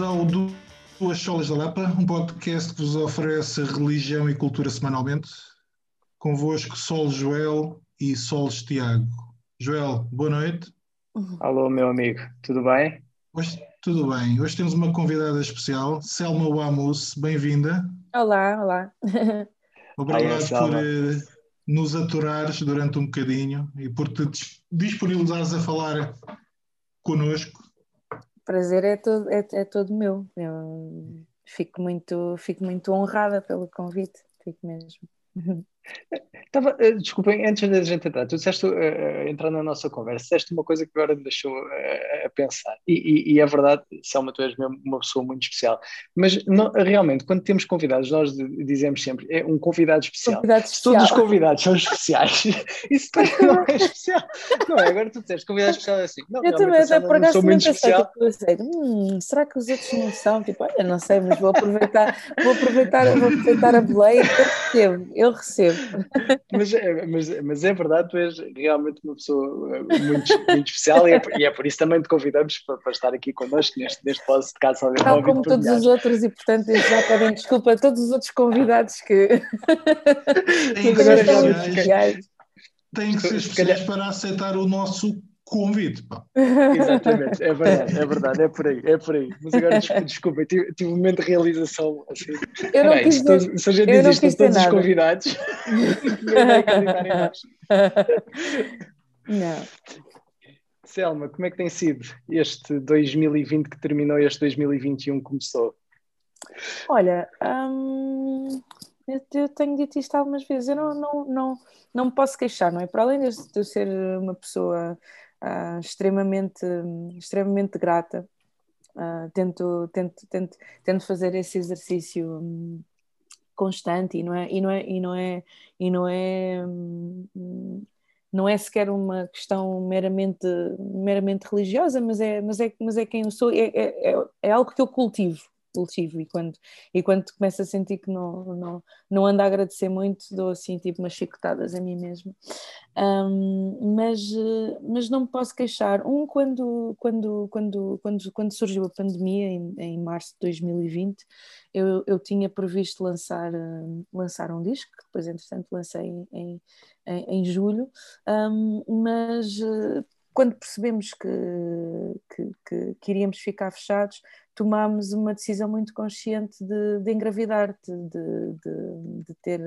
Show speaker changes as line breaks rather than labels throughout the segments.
Bem-vindos ao Duas Solas da Lapa, um podcast que vos oferece religião e cultura semanalmente. Convosco Sol Joel e Solos Tiago. Joel, boa noite.
Alô, meu amigo, tudo bem?
Hoje, tudo bem. Hoje temos uma convidada especial, Selma Wamus, bem-vinda.
Olá, olá.
Obrigado por uh, nos aturares durante um bocadinho e por te disponibilizares a falar connosco.
Prazer é todo, é, é todo meu. Eu fico muito, fico muito honrada pelo convite, fico mesmo.
Tava, eh, desculpem, antes da gente entrar, tu disseste, uh, entrar na nossa conversa, disseste uma coisa que agora me deixou uh, a pensar, e, e, e, é verdade, Selma, tu és mesmo uma pessoa muito especial, mas não, realmente, quando temos convidados, nós dizemos sempre, é um convidado especial.
Convidado especial.
Todos os convidados são especiais, isso não é especial. Não é, agora tu disseste convidado especial é assim. Não,
eu também, até por acaso muito especial. Tipo, hum, será que os outros não são? Tipo, olha, não sei, mas vou aproveitar, vou aproveitar, vou aproveitar a boleia, eu recebo, eu recebo
mas, é, mas, mas é verdade, tu és realmente uma pessoa eh, muito, muito especial e é, e é por isso também te convidamos para, para estar aqui connosco neste, neste podcast.
Tal como todos os outros, e portanto já pedem desculpa a todos os outros convidados que.
Têm que ser especiais para aceitar o nosso convite. Pá.
Exatamente, é verdade, é verdade, é por aí, é por aí. Mas agora, desculpa, tive, tive um momento de realização assim.
Eu não quis dizer,
se a gente diz isto a todos os convidados,
não.
Selma, como é que tem sido este 2020 que terminou e este 2021 começou?
Olha, hum, eu, tenho dito isto algumas vezes, eu não, não, não, não me posso queixar, não é? Para além de eu ser uma pessoa uh, extremamente, extremamente grata. Uh, tento, tento, tento, tento fazer esse exercício um, constante e não é e não é e não é e não é um, não é sequer uma questão meramente meramente religiosa mas é mas é mas é quem eu sou é, é, é, é algo que eu cultivo cultivo e quando, e quando começo a sentir que não, não, não ando a agradecer muito, dou assim tipo umas chicotadas a mim mesma. Um, mas, mas não me posso queixar. Um, quando, quando, quando, quando, quando surgiu a pandemia, em, em março de 2020, eu, eu tinha previsto lançar, lançar um disco, que depois entretanto lancei em, em, em julho, um, mas quando percebemos que, que, que, que, iríamos ficar fechados, tomámos uma decisão muito consciente de, de engravidar, de, de, de ter,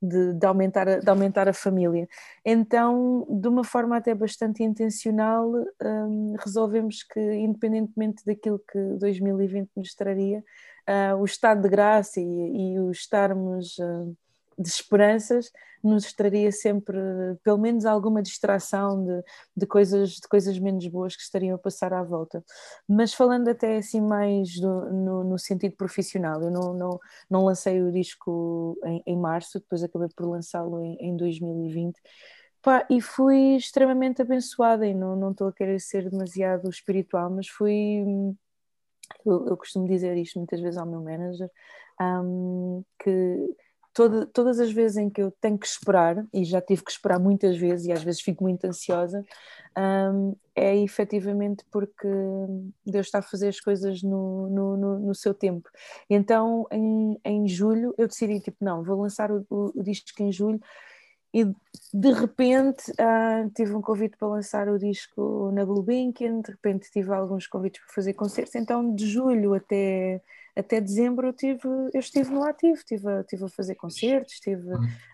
de, aumentar a, de aumentar a família. Então, de uma forma até bastante intencional, um, resolvemos que, independentemente daquilo que 2020 nos traria, uh, o estado de graça e, e o estarmos. Uh, de esperanças nos traria sempre pelo menos alguma distração de, de, coisas, de coisas menos boas que estariam a passar à volta. Mas falando até assim mais do, no, no, sentido profissional, eu não, não, não lancei o disco em, em março, depois acabei por lançá-lo em, em 2020. Pá, e fui extremamente abençoada e não, não estou a querer ser demasiado espiritual, mas fui eu, eu costumo dizer isto muitas vezes ao meu manager um, que toda, todas as vezes em que eu tenho que esperar, e já tive que esperar muitas vezes, e às vezes fico muito ansiosa, um, é efetivamente porque Deus está a fazer as coisas no, no, no, no seu tempo. Então, em, em julho, eu decidi, tipo, não, vou lançar o, o, o disco em julho, e de repente uh, tive um convite para lançar o disco na Gulbenkian, de repente tive alguns convites para fazer concertos, então de julho até até dezembro eu, tive, eu estive no ativo, estive a, estive a fazer concertos, estive,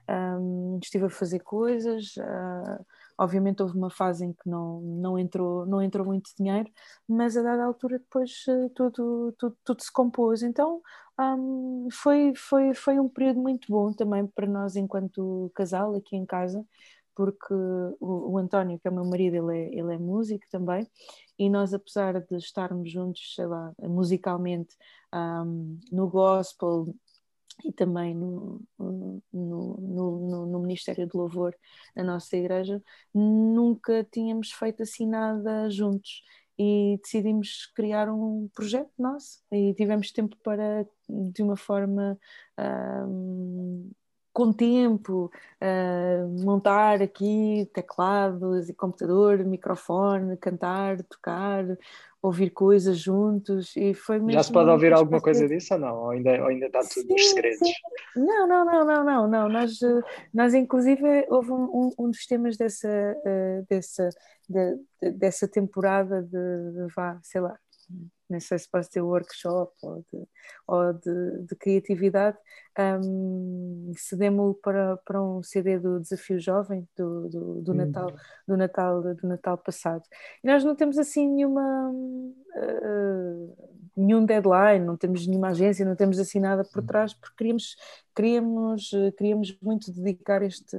um, estive a fazer coisas. Uh, obviamente houve uma fase em que não, não, entrou, não entrou muito dinheiro, mas a dada altura depois tudo, tudo, tudo se compôs. Então um, foi, foi, foi um período muito bom também para nós enquanto casal aqui em casa, porque o, o António, que é o meu marido, ele é, ele é músico também, e nós, apesar de estarmos juntos, sei lá, musicalmente, um, no gospel e também no, no, no, no, Ministério de Louvor na nossa igreja, nunca tínhamos feito assim nada juntos e decidimos criar um projeto nosso. E tivemos tempo para, de uma forma um, com tempo, uh, montar aqui teclados e computador, microfone, cantar, tocar, ouvir coisas juntos e foi mesmo.
Já se pode ouvir alguma coisa disso ou não? Ou ainda, ou ainda está tudo nos segredos? Sim.
Não, não, não, não, não, não. Nós, nós inclusive houve um, um dos temas dessa, uh, dessa, de, de, dessa temporada de, de vá, sei lá, não sei se pode ser workshop ou de, ou de, de criatividade, um, cedemos para, para um CD do Desafio Jovem do, do, do, hum. Natal, do, Natal, do Natal passado. E nós não temos assim nenhuma uh, nenhum deadline, não temos nenhuma agência, não temos assim nada por trás, porque queríamos, queríamos, queríamos muito dedicar este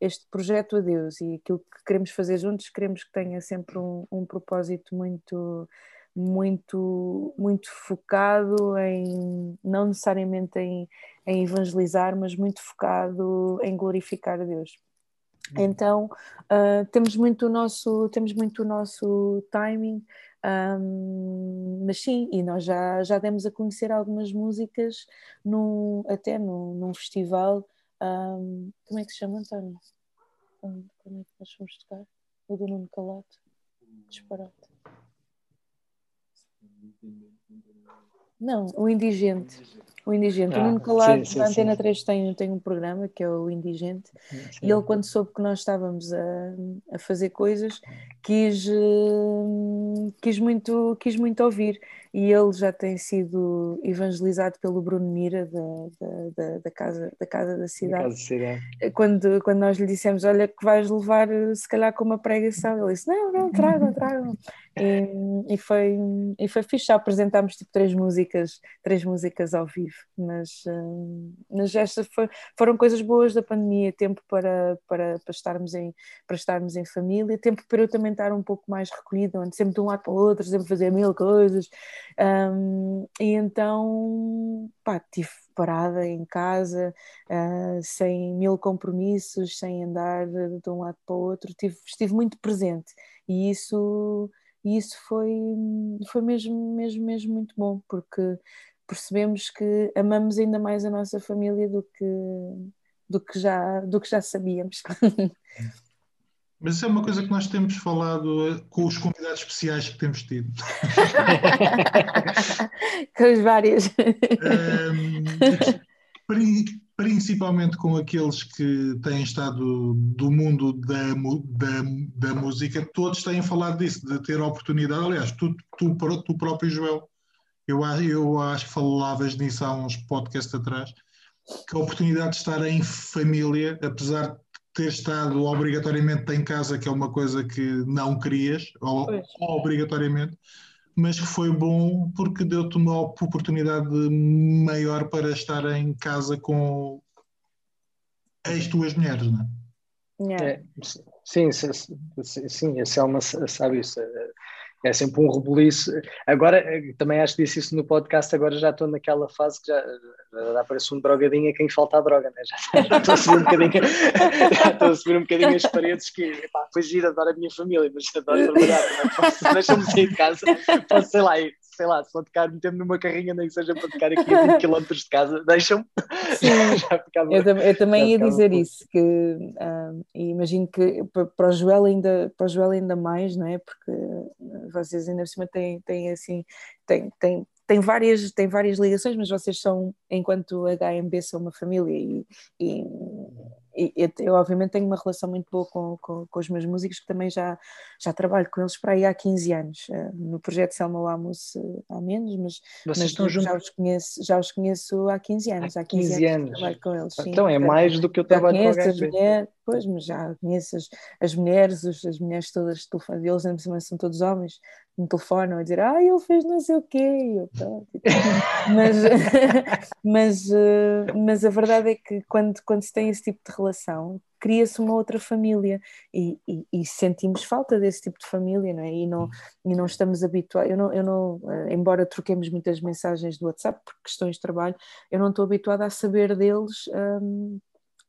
este projeto a Deus e aquilo que queremos fazer juntos, queremos que tenha sempre um, um propósito muito muito, muito focado em, não necessariamente em, em evangelizar, mas muito focado em glorificar a Deus. Uhum. Então uh, temos muito o nosso temos muito o nosso timing um, mas sim e nós já já demos a conhecer algumas músicas num, até num, num festival um, como é que se chama António? Como, como é que nós fomos tocar? O do Nuno Calato disparate não, o indigente. O indigente. Ah, o Nuno Calado, sim, sim, da Antena sim. 3, tem, tem um programa que é o Indigente, e ele, quando soube que nós estávamos a, a fazer coisas, quis, eh, quis, muito, quis muito ouvir. E ele já tem sido evangelizado pelo Bruno Mira, da, da, da, da casa, da Casa da Cidade. Casa da Cidade. Quando, quando nós lhe dissemos: Olha, que vais levar, se calhar, com uma pregação, ele disse: Não, não, tragam, tragam. E, e, foi, e foi fixe, já apresentámos tipo três músicas, três músicas ao vivo, mas, uh, mas estas foram coisas boas da pandemia, tempo para, para, para, estarmos em, para estarmos em família, tempo para eu também estar um pouco mais recolhido, ando sempre de um lado para o outro, sempre fazer mil coisas, um, e então pá, tive parada em casa, uh, sem mil compromissos, sem andar de um lado para o outro, tive, estive muito presente. E isso e isso foi, foi mesmo, mesmo, mesmo muito bom, porque percebemos que amamos ainda mais a nossa família do que, do que, já, do que já sabíamos.
Mas isso é uma coisa que nós temos falado eh, com os convidados especiais que temos tido.
com as várias.
Um, principalmente com aqueles que têm estado do mundo da, da, da música, todos têm falado disso, de ter a oportunidade. Aliás, tu, tu, tu próprio, Joel, eu, eu acho que falavas nisso há uns podcasts atrás, que a oportunidade de estar em família, apesar de ter estado obrigatoriamente em casa, que é uma coisa que não querias, ou obrigatoriamente, mas que foi bom porque deu-te uma oportunidade maior para estar em casa com as tuas mulheres, não
é? é sim, sim, sim, esse é uma, sabe isso, é sempre um rebuliço. Agora, eh, também acho que disse isso no podcast, agora já estou naquela fase que já, já parece um drogadinho a quem falta a droga, né? já, já, estou a subir um bocadinho, estou a subir um bocadinho as paredes que, epá, foi giro, adoro a minha família, mas adoro trabalhar, é? deixa-me sair de casa, posso, sei lá, sei lá, se vou tocar, metendo numa carrinha, nem que seja para tocar aqui a 20 km de casa, deixam-me.
eu, eu, também ia dizer isso, que uh, imagino que para o Joel ainda, para o Joel ainda mais, não é? Porque vocês ainda por cima têm, têm assim, têm, têm, tem várias, tem várias ligações, mas vocês são, enquanto HMB, são uma família e, e eu, eu, obviamente tenho uma relação muito boa com, com, com, os meus músicos que também já, já trabalho com eles para aí há 15 anos. Uh, no projeto Selma Lamos uh, há menos, mas, mas já, os conheço, já os conheço há 15 anos. Há 15, 15 anos, trabalho com eles
sim, então é mais do que eu trabalho com
as mulheres, pois, mas já conheço as, as mulheres as, as mulheres todas de telefone eles são todos homens me telefonam a dizer ah ele fez não sei o quê eu, mas, mas, uh, mas a verdade é que quando, quando se tem esse tipo de relação cria-se uma outra família e, e, e, sentimos falta desse tipo de família, não é? E não, e não estamos habituados, eu não, eu não, eh, embora troquemos muitas mensagens do WhatsApp por questões de trabalho, eu não estou habituada a saber deles um,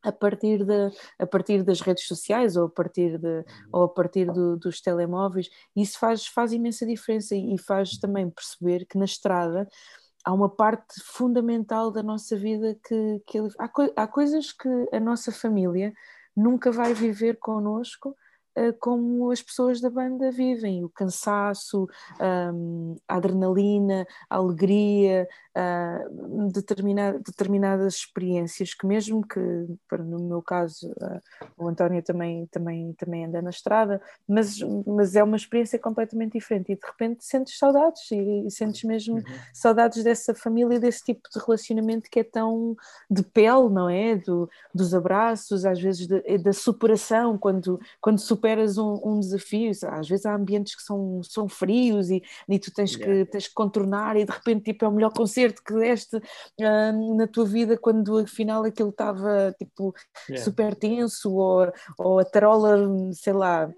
a partir, de, a partir das redes sociais ou a partir, de, ou a partir do, dos telemóveis, isso faz, faz imensa diferença e faz também perceber que na estrada há uma parte fundamental da nossa vida que, que há, há coisas que a nossa família nunca vai viver connosco como as pessoas da banda vivem, o cansaço, a adrenalina, a alegria, uh, determinada, determinadas experiências que mesmo que, no meu caso, uh, o António também, também, também anda na estrada, mas, mas é uma experiência completamente diferente e de repente sentes saudades e, e sentes mesmo uhum. saudades dessa família, desse tipo de relacionamento que é tão de pele, não é? Do, dos abraços, às vezes de, da superação, quando, quando superas um, um, desafio, às vezes há ambientes que são, são frios e, e tu tens que, tens que contornar e de repente tipo, é o melhor concerto que deste uh, na tua vida quando afinal aquilo estava tipo yeah. super tenso ou, ou a tarola, sei lá,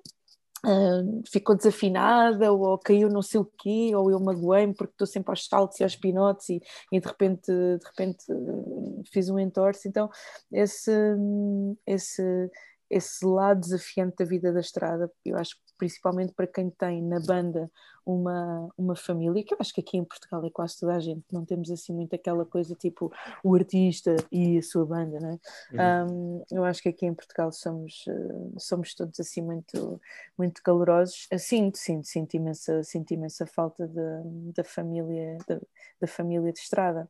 Uh, ficou desafinada ou caiu não sei o quê, ou eu magoei-me porque estou sempre aos saltos e aos pinotes e, e, de repente, de repente fiz um entorce. Então, esse, esse, esse lado desafiante da vida da estrada, eu acho que principalmente para quem tem na banda uma, uma família, que eu acho que aqui em Portugal é quase toda a gente, não temos assim muito aquela coisa tipo o artista e a sua banda, né? Uhum. Um, eu acho que aqui em Portugal somos, uh, somos todos assim muito, muito calorosos. Sinto, sinto, sinto imensa, sinto imensa falta da, da família, da, da família de estrada.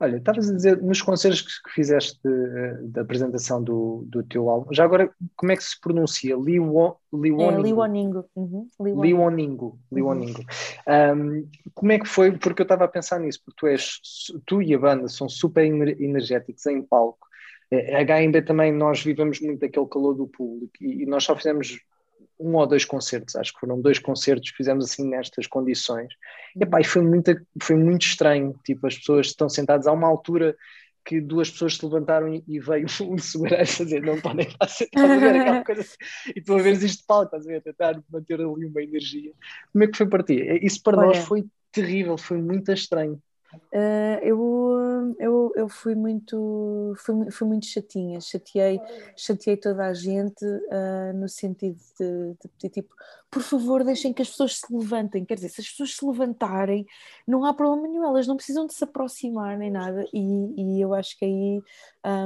Olha, estavas a dizer nos concertos que, fizeste eh, da apresentação do, do teu álbum, já agora como é que se pronuncia? Liwoningo?
É, Liwoningo. Uhum.
Liwoningo. Liwoningo. Uhum. Um, como é que foi? Porque eu estava a pensar nisso, porque tu és, tu e a banda são super energéticos em palco. Eh, a HMB também nós vivemos muito aquele calor do público e nós só fizemos um ou dois concertos, acho que foram dois concertos que fizemos assim nestas condições. E, epá, e foi, muito, foi muito estranho, tipo, as pessoas estão sentadas a uma altura que duas pessoas se levantaram e, veio um segurança a dizer não podem estar sentados a ver aquela coisa assim. e tu a veres isto de palco, estás a ver, a tentar manter ali uma energia. Como é que foi para ti? Isso para Olha. nós foi terrível, foi muito estranho.
Uh, eu, eu, eu fui muito fui, fui muito chatinha, chateei, chateei toda a gente uh, no sentido de, de pedir tipo, por favor deixem que as pessoas se levantem, quer dizer, se as pessoas se levantarem não há problema nenhum, elas não precisam de se aproximar nem nada e, e eu acho que aí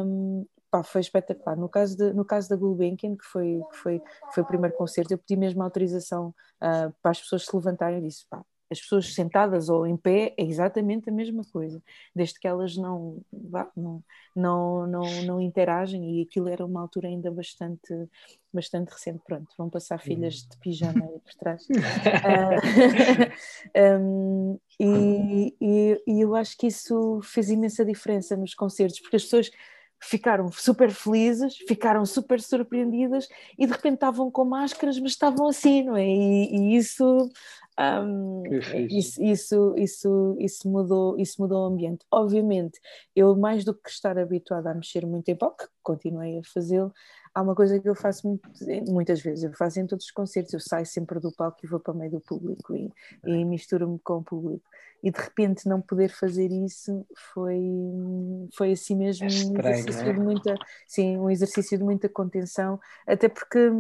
um, pá, foi espetacular. No caso, de, no caso da Gulbenkian, que foi, que foi, foi o primeiro concerto, eu pedi mesmo autorização uh, para as pessoas se levantarem e disse, pá, as pessoas sentadas ou em pé é exatamente a mesma coisa, desde que elas não, não, não, não, não interagem e aquilo era uma altura ainda bastante, bastante recente. Pronto, vão passar filhas de pijama aí por trás. uh, um, e, e, e eu acho que isso fez imensa diferença nos concertos, porque as pessoas ficaram super felizes, ficaram super surpreendidas e de repente estavam com máscaras, mas estavam assim, não é? E, e isso um, isso, isso, isso, isso, mudou, isso mudou o ambiente. Obviamente, eu mais do que estar habituada a mexer muito em pop, que continuei a fazê-lo, há uma coisa que eu faço muito, muitas vezes, eu faço em todos os concertos, eu saio sempre do palco e vou para o meio do público e, e misturo-me com o público. E de repente não poder fazer isso foi, foi assim mesmo é estranho, um exercício é? de muita, sim, um exercício de muita contenção, até porque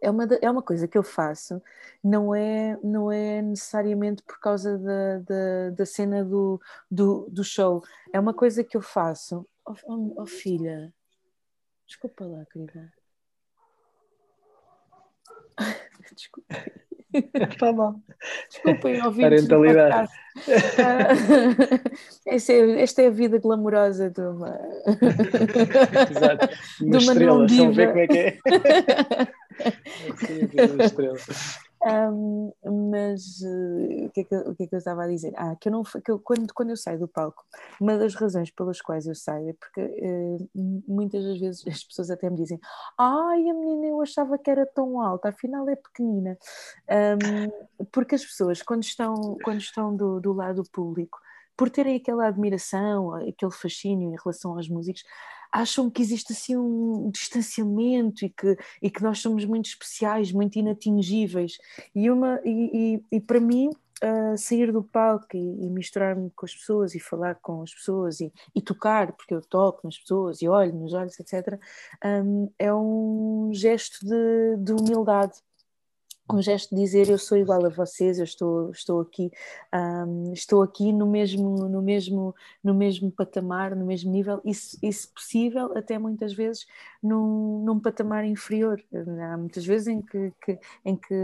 é uma, é uma coisa que eu faço, não é, não é necessariamente por causa da, da, da cena do, do, do, show, é uma coisa que eu faço. Oh, oh, oh filha, desculpa lá, querida. Desculpa.
Está bom.
Desculpem, ouvintes Parentalidade. Uh, esta, é, esta é a vida glamourosa de uma...
Exato. Uma de uma estrela, estão a ver como é que é?
Um, mas uh, o, que é que, o que é que eu estava a dizer? Ah, que eu não que eu, quando, quando eu saio do palco, uma das razões pelas quais eu saio é porque uh, muitas das vezes as pessoas até me dizem ai, a menina eu achava que era tão alta, afinal é pequenina. Um, porque as pessoas, quando estão, quando estão do, do lado público, por terem aquela admiração, aquele fascínio em relação aos músicos, acham que existe assim um distanciamento e que, e que nós somos muito especiais, muito inatingíveis. E, uma, e, e, e para mim, uh, sair do palco e, e misturar-me com as pessoas e falar com as pessoas e, e, tocar, porque eu toco nas pessoas e olho nos olhos, etc., um, é um gesto de, de humildade. Um gesto de dizer eu sou igual a vocês, eu estou, estou aqui, um, estou aqui no mesmo, no mesmo, no mesmo patamar, no mesmo nível, e se, possível, até muitas vezes num, num patamar inferior. Há muitas vezes em que, que em que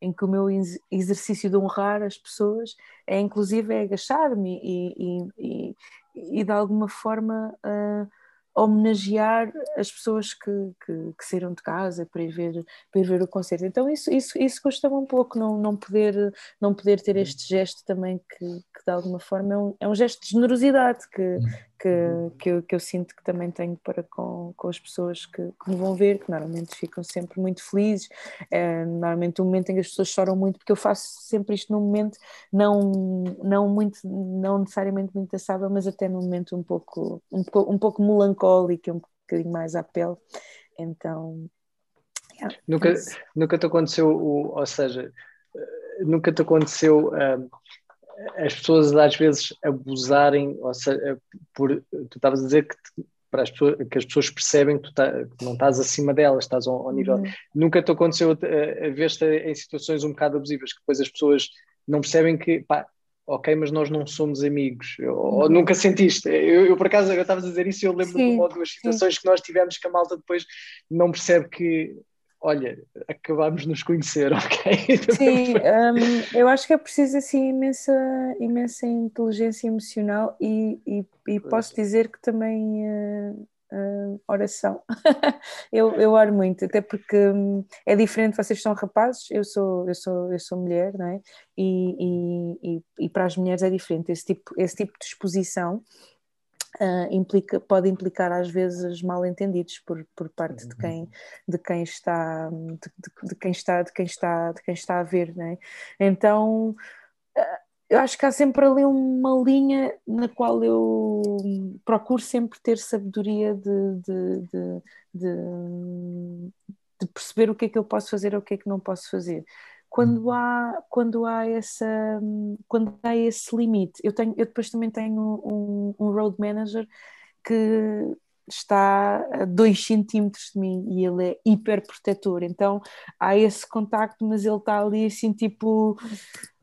em que o meu exercício de honrar as pessoas é inclusive é agachar-me e, e, e, e, de alguma forma uh, homenagear as pessoas que, que, que, saíram de casa para ir ver, para ir ver o concerto. Então isso, isso, isso custa-me um pouco, não, não, poder, não poder ter este gesto também que, que de alguma forma é um, é um gesto de generosidade que, que, que, eu, que eu sinto que também tenho para com, com as pessoas que, que me vão ver, que normalmente ficam sempre muito felizes. É, normalmente o um momento em que as pessoas choram muito, porque eu faço sempre isto num momento não, não, muito, não necessariamente muito assável, mas até num momento um pouco, um, um pouco melancólico, um bocadinho mais à pele. Então.
Yeah, nunca, é nunca te aconteceu, ou seja, nunca te aconteceu. Um, as pessoas às vezes abusarem, ou seja, por, tu estavas a dizer que, para as pessoas, que as pessoas percebem que tu tá, que não estás acima delas, estás ao, ao nível. Uhum. Nunca te aconteceu a, a ver-te em situações um bocado abusivas, que depois as pessoas não percebem que, pá, ok, mas nós não somos amigos, ou, uhum. ou nunca sentiste. Eu, eu por acaso, eu estava a dizer isso e eu lembro sim, de uma ou duas situações sim. que nós tivemos que a malta depois não percebe que olha, acabámos de nos conhecer, ok?
Sim, um, eu acho que é preciso assim imensa, imensa inteligência emocional e, e, e posso dizer que também uh, uh, oração. eu, eu oro muito, até porque um, é diferente, vocês são rapazes, eu sou, eu sou, eu sou mulher, não é? E, e, e, e para as mulheres é diferente, esse tipo, esse tipo de exposição Uh, implica, pode implicar às vezes mal entendidos por, por parte de quem de quem está de, de, de, quem está de quem está de quem está a ver né? então uh, eu acho que há sempre ali uma linha na qual eu procuro sempre ter sabedoria de, de, de perceber o que é que eu posso fazer ou o que é que não posso fazer quando há, quando há, essa, quando há esse limite. Eu, tenho, eu depois também tenho um, um road manager que está a 2 centímetros de mim e ele é hiper protetor, então há esse contacto, mas ele está ali assim tipo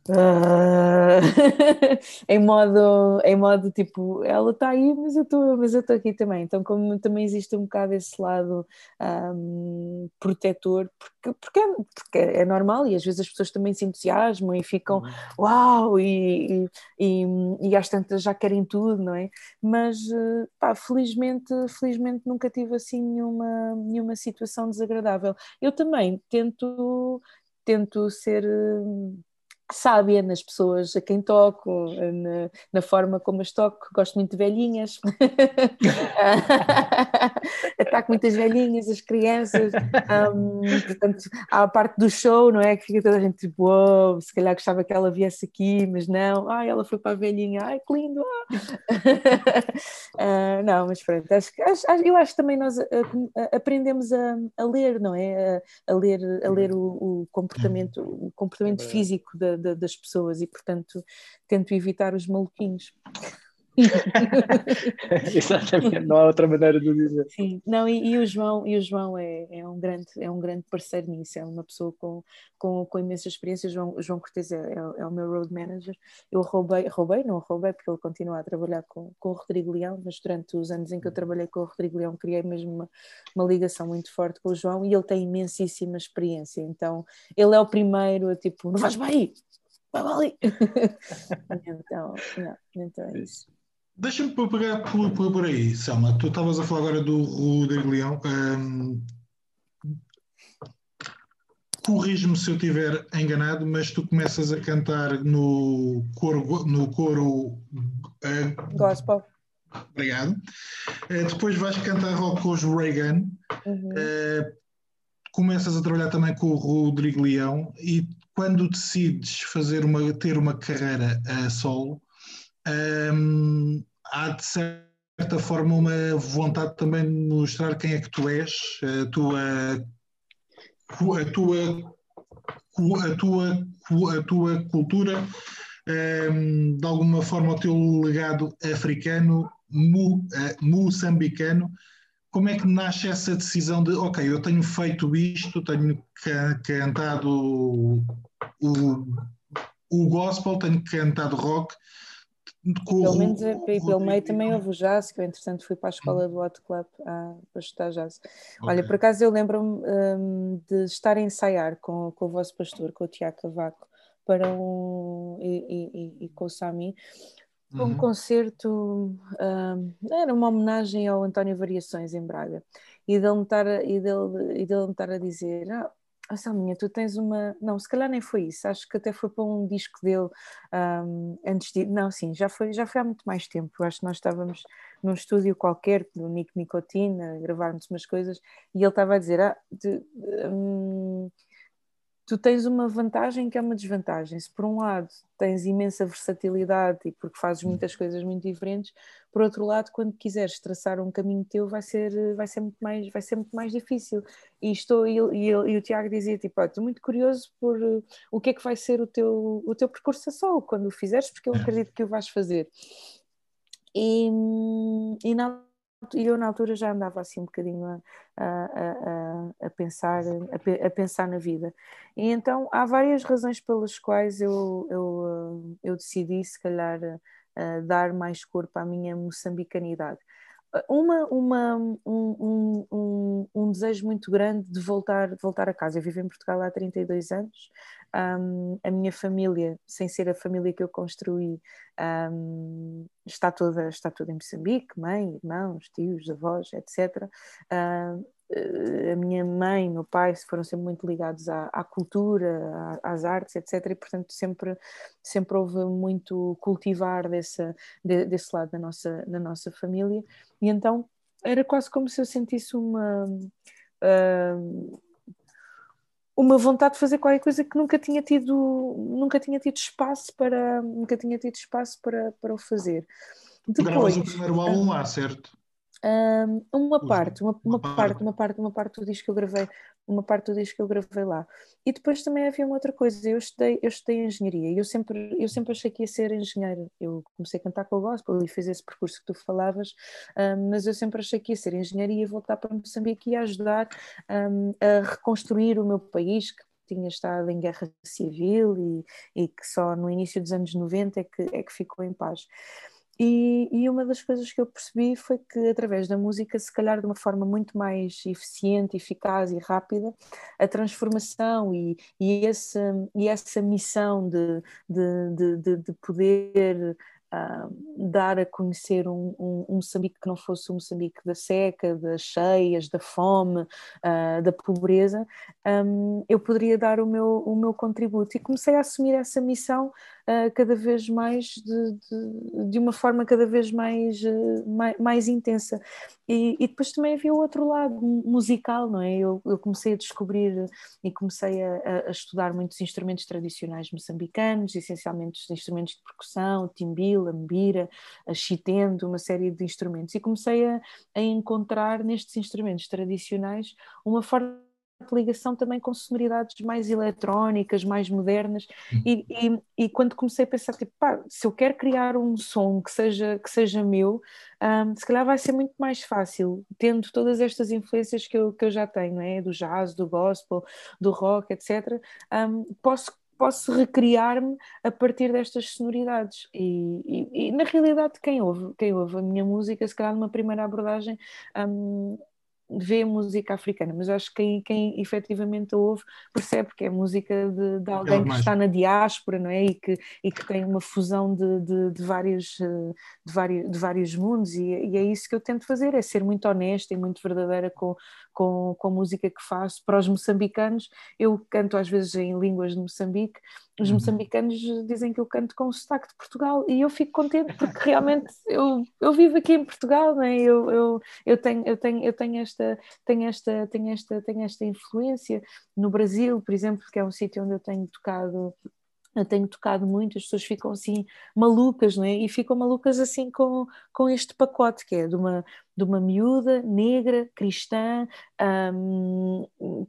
Uh, em modo em modo tipo ela está aí mas eu estou mas eu estou aqui também. Então como também existe um bocado esse lado um, protetor porque, porque é, porque, é, normal e às vezes as pessoas também se entusiasmam e ficam uhum. uau! E, e, e, e às tantas já querem tudo não é? Mas pá, felizmente felizmente nunca tive assim nenhuma nenhuma situação desagradável. Eu também tento tento ser sábia nas pessoas a quem toco, na, na, forma como as toco. Gosto muito de velhinhas, ataco muitas velhinhas, as crianças. Um, portanto, há a parte do show, não é? Que fica toda a gente tipo, wow, se calhar gostava que ela viesse aqui, mas não, ai, ela foi para a velhinha, ai, que lindo! uh, não, mas pronto, acho, acho, eu acho que também nós uh, aprendemos a, a, ler, não é? A, a ler, a ler o, o comportamento, o comportamento é físico da das pessoas e, portanto, tento evitar os maluquinhos.
Exatamente, não há outra maneira de dizer.
Sim, não, e, e, o João, e o João é, é, um grande, é um grande parceiro nisso, é uma pessoa com, com, com imensa experiência. O João, o João Cortez é, é, é, o meu road manager. Eu roubei, roubei, não roubei, porque ele continua a trabalhar com, com o Rodrigo Leão, mas durante os anos em que eu trabalhei com o Rodrigo Leão, criei mesmo uma, uma ligação muito forte com o João e ele tem imensíssima experiência. Então, ele é o primeiro a tipo, não vais bem, vai ali. então, não, então é isso.
Deixa-me pegar por, por, por, aí, Selma. Tu estavas a falar agora do Rodrigo Leão. Um, Corrige-me se eu estiver enganado, mas tu começas a cantar no coro. No coro
uh, Gospel.
Obrigado. Uh, depois vais cantar rock com os Reagan. Uhum. Uh, começas a trabalhar também com o Rodrigo Leão e quando decides fazer uma, ter uma carreira a solo, um, há de certa forma uma vontade também de mostrar quem é que tu és, a tua, a tua, a tua, a tua cultura, de alguma forma o teu legado africano, mu, uh, moçambicano, como é que nasce essa decisão de, ok, eu tenho feito isto, tenho cantado o, o gospel, tenho cantado rock.
Pelo menos é, pelo meio também houve o jazz, que eu entretanto fui para a escola do Hot Club ah, para estudar jazz. Okay. Olha, por acaso eu lembro-me um, de estar a ensaiar com, com o vosso pastor, com o Tiago Cavaco, para um, e, e, e com o Sami, um uhum. concerto, era uma homenagem ao António Variações em Braga, e dele-me estar, e dele, e dele estar a dizer: Ah, oh, Salminha, tu tens uma. Não, se calhar nem foi isso, acho que até foi para um disco dele um, antes de. Não, sim, já foi, já foi há muito mais tempo. Acho que nós estávamos num estúdio qualquer do Nick Nicotina, gravarmos umas coisas, e ele estava a dizer: Ah, tu, um, tu tens uma vantagem que é uma desvantagem. Se por um lado tens imensa versatilidade e porque fazes muitas coisas muito diferentes, por outro lado, quando quiseres traçar um caminho teu, vai ser, vai ser, muito, mais, vai ser muito mais difícil. E, estou, e, e, e o Tiago dizia: tipo, estou muito curioso por uh, o que é que vai ser o teu, o teu percurso a solo quando o fizeres, porque eu acredito que o vais fazer. E, e na e eu na altura já andava assim um bocadinho a, a, a, a pensar, a, pensar na vida. E então há várias razões pelas quais eu, eu, eu decidi, se calhar, dar mais corpo à minha moçambicanidade uma, uma, um, um, um, desejo muito grande de voltar, voltar a casa. Eu vivo em Portugal há 32 anos. Um, a minha família, sem ser a família que eu construí, está, toda, está toda em Moçambique, mãe, irmãos, tios, avós, etc. Uh, a minha mãe, meu pai foram sempre muito ligados à, à cultura, às artes, etc. E, portanto, sempre, sempre houve muito cultivar desse, de, desse lado da nossa, da nossa família. E então era quase como se eu sentisse uma. Uh, uma vontade de fazer qualquer coisa que nunca tinha tido nunca tinha tido espaço para nunca tinha tido espaço para, para o fazer.
Depois o primeiro álbum lá certo?
um, uma parte, uma, uma, parte, uma parte, uma parte do disco que eu gravei, uma parte do disco que eu gravei lá. E depois também havia uma outra coisa, eu estudei, eu estudei engenharia e eu sempre, eu sempre achei que ia ser engenheira. Eu comecei a cantar com o gospel e fiz esse percurso que tu falavas, um, mas eu sempre achei que ia ser engenharia e voltar para Moçambique e ajudar um, a reconstruir o meu país, que tinha estado em guerra civil e, e que só no início dos anos 90 é que, é que ficou em paz. E, e, uma das coisas que eu percebi foi que, através da música, se calhar de uma forma muito mais eficiente, eficaz e rápida, a transformação e, e, e essa missão de, de, de, de poder uh, dar a conhecer um, um, um, Moçambique que não fosse o um Moçambique da seca, das cheias, da fome, uh, da pobreza, um, eu poderia dar o meu, o meu contributo. E comecei a assumir essa missão uh, cada vez mais, de, de, de, uma forma cada vez mais, mais, mais, intensa. E, e, depois também havia o outro lado musical, não é? Eu, eu comecei a descobrir e comecei a, a, estudar muitos instrumentos tradicionais moçambicanos, essencialmente os instrumentos de percussão, timbil, a mbira, a chitendo, uma série de instrumentos. E comecei a, a encontrar nestes instrumentos tradicionais uma forma ligação também com sonoridades mais eletrónicas, mais modernas, uhum. e, e, e, quando comecei a pensar, tipo, pá, se eu quero criar um som que seja, que seja meu, um, se calhar vai ser muito mais fácil, tendo todas estas influências que eu, que eu já tenho, é? do jazz, do gospel, do rock, etc., um, posso posso recriar-me a partir destas sonoridades. E, e, e, na realidade, quem ouve, quem ouve a minha música, se calhar numa primeira abordagem, um, vê música africana, mas acho que quem, quem efetivamente ouve percebe que é música de, de alguém que está na diáspora não é? e, que, e que tem uma fusão de, de, de vários, eh, de, vários, de vários mundos e, e, é isso que eu tento fazer, é ser muito honesta e muito verdadeira com, com, com a música que faço. Para os moçambicanos, eu canto às vezes em línguas de Moçambique, os uhum. moçambicanos dizem que eu canto com o sotaque de Portugal e eu fico contente porque realmente eu, eu vivo aqui em Portugal, não é? eu, eu, eu, tenho, eu, tenho, eu tenho, esta, tenho, esta, tenho, esta, tenho esta influência no Brasil, por exemplo, que é um sítio onde eu tenho tocado eu tenho tocado muito, as pessoas ficam assim malucas, não é? E ficam malucas assim com, com este pacote, que é de uma, de uma miúda negra, cristã, um,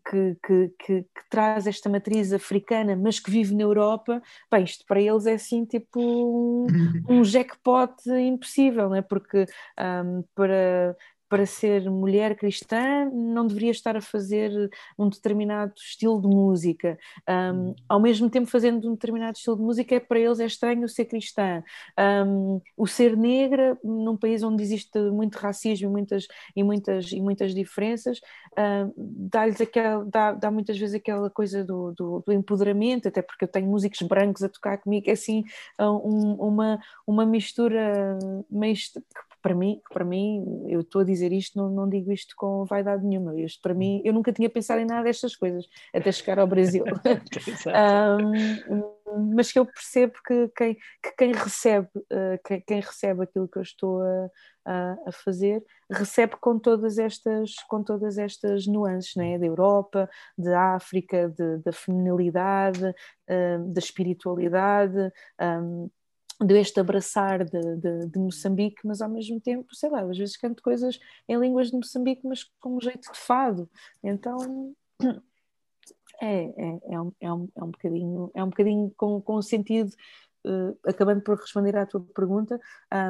que, que, que, que, traz esta matriz africana, mas que vive na Europa. Bem, isto para eles é assim tipo um, um jackpot impossível, não é? Porque um, para para ser mulher cristã não deveria estar a fazer um determinado estilo de música. Um, ao mesmo tempo, fazendo um determinado estilo de música, é, para eles é estranho ser cristã. Um, o ser negra, num país onde existe muito racismo e muitas, e muitas, e muitas diferenças, um, dá-lhes aquela, dá, dá muitas vezes aquela coisa do, do, do, empoderamento, até porque eu tenho músicos brancos a tocar comigo, é assim um, uma, uma mistura meio para mim, para mim, eu estou a dizer isto, não, não digo isto com vaidade nenhuma. Isto para mim, eu nunca tinha pensado em nada destas coisas até chegar ao Brasil. um, mas que eu percebo que quem, que quem recebe, uh, quem, quem, recebe aquilo que eu estou a, a, a, fazer, recebe com todas estas, com todas estas nuances, né? da Europa, da África, de, da feminilidade, uh, da espiritualidade. Um, deste abraçar de, de, de, Moçambique, mas ao mesmo tempo, sei lá, às vezes canto coisas em línguas de Moçambique, mas com um jeito de fado. Então é, é, é, um, é, um, é um bocadinho, é um bocadinho com, com o sentido. Uh, acabando por responder à tua pergunta,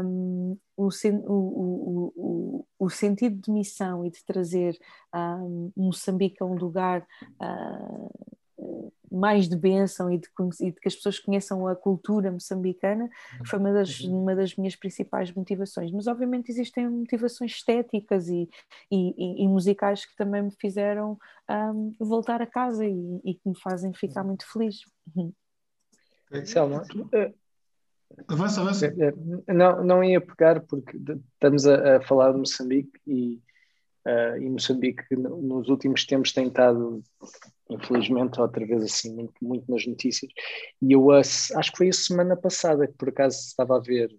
um, o, sen, o, o, o, o, sentido de missão e de trazer um, Moçambique a um lugar uh, mais de bênção e de, e de, que as pessoas conheçam a cultura moçambicana foi uma das, uhum. uma das minhas principais motivações. Mas obviamente existem motivações estéticas e, e, e musicais que também me fizeram um, voltar a casa e, e, que me fazem ficar muito feliz.
Uhum. Selma, eh,
avança, avança. Eh,
eh, não, não ia pegar porque estamos a, a falar de Moçambique e, uh, e Moçambique nos últimos tempos tem estado infelizmente, outra vez assim, muito, muito nas notícias. E eu acho que foi a semana passada que por acaso estava a ver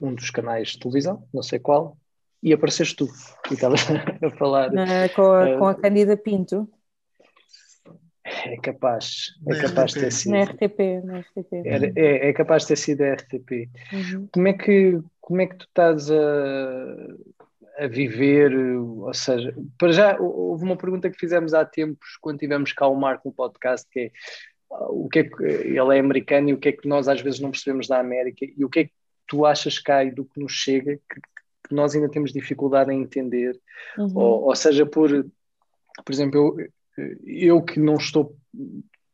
um dos canais de televisão, não sei qual, e apareceste tu e estavas a falar.
Uh, com, a, uh, com a Candida Pinto.
É capaz, é capaz de ter sido.
Na RTP, na RTP.
É, é, é, capaz de ter sido a RTP. Uhum. Como, é que, como é que tu estás a, a viver, ou seja, para já houve uma pergunta que fizemos há tempos quando tivemos cá o Marco no podcast, que é o que é que ele é americano e o que é que nós às vezes não percebemos da América e o que é que tu achas que do que nos chega que, que nós ainda temos dificuldade em entender, uhum. ou, ou, seja, por, por exemplo, eu, eu que não estou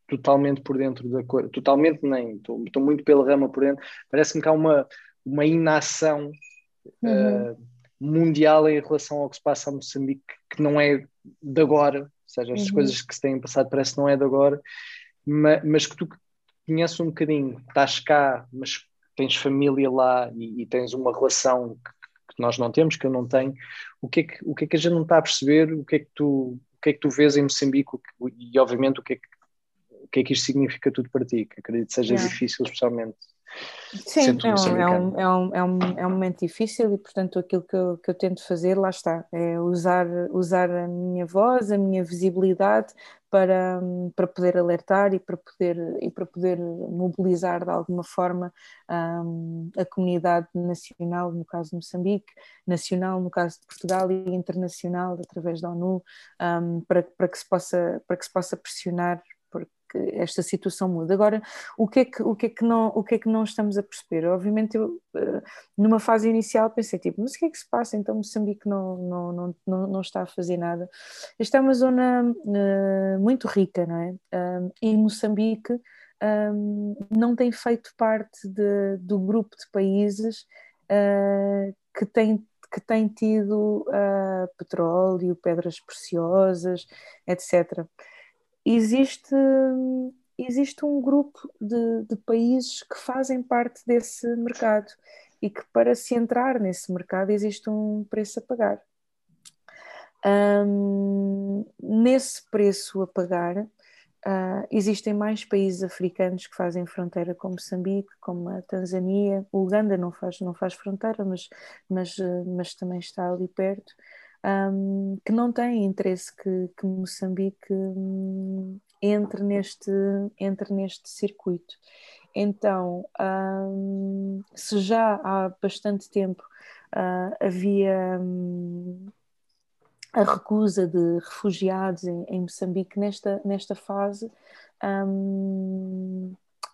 totalmente por dentro da coisa, totalmente nem, estou, estou muito pela rama por dentro, parece-me que há uma, uma inação uhum. uh, mundial em relação ao que se passa a Moçambique, que não é de agora, ou seja, as uhum. coisas que se têm passado parece que não é de agora, mas, mas que tu conheces um bocadinho, estás cá, mas tens família lá e, e tens uma relação que, que, nós não temos, que eu não tenho, o que, é que, o que é que a gente não está a perceber, o que é que tu, o que é que tu vês em Moçambique e obviamente o que é que, o que, é que isto significa tudo para ti, que acredito que seja yeah. difícil especialmente
Sim, é um, é, um, é, um, é, um, é um momento difícil e, portanto, aquilo que eu, que eu tento fazer, lá está, é usar, usar a minha voz, a minha visibilidade para, para poder alertar e para poder, e para poder mobilizar de alguma forma um, a comunidade nacional, no caso de Moçambique, nacional no caso de Portugal e internacional através da ONU, um, para, para, que se possa, para que se possa pressionar que esta situação muda. Agora, o que é que, o que, é que, não, o que, é que não estamos a perceber? Obviamente, eu, eh, numa fase inicial, pensei, tipo, mas o que é que se passa? Então, Moçambique não, não, não, não, não está a fazer nada. Esta é uma zona uh, muito rica, não é? Um, e Moçambique não tem feito parte de, do grupo de países uh, que tem que tem tido uh, petróleo, pedras preciosas, etc existe, existe um grupo de, de países que fazem parte desse mercado e que para se entrar nesse mercado existe um preço a pagar. Um, nesse preço a pagar, uh, existem mais países africanos que fazem fronteira com Moçambique, como a Tanzânia, Uganda não faz, não faz fronteira, mas, mas, mas também está ali perto um, que não têm interesse que, que Moçambique um, entre, neste, entre neste circuito. Então, um, se já há bastante tempo uh, havia a recusa de refugiados em, em, Moçambique, nesta, nesta fase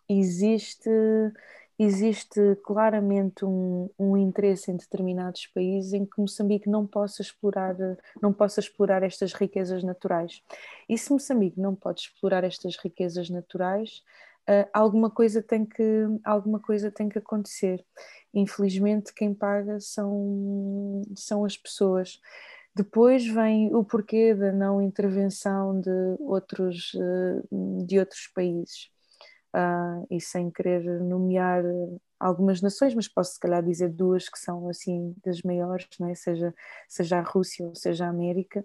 existe, existe claramente um, um, interesse em determinados países em que Moçambique não possa explorar não possa explorar estas riquezas naturais. E se Moçambique não pode explorar estas riquezas naturais uh, alguma coisa tem que alguma coisa tem que acontecer. Infelizmente quem paga são são as pessoas. Depois vem o porquê da não intervenção de outros, eh, de outros países. Uh, e sem querer nomear algumas nações, mas posso se calhar dizer duas que são assim das maiores, não é? seja, seja a Rússia ou seja a América,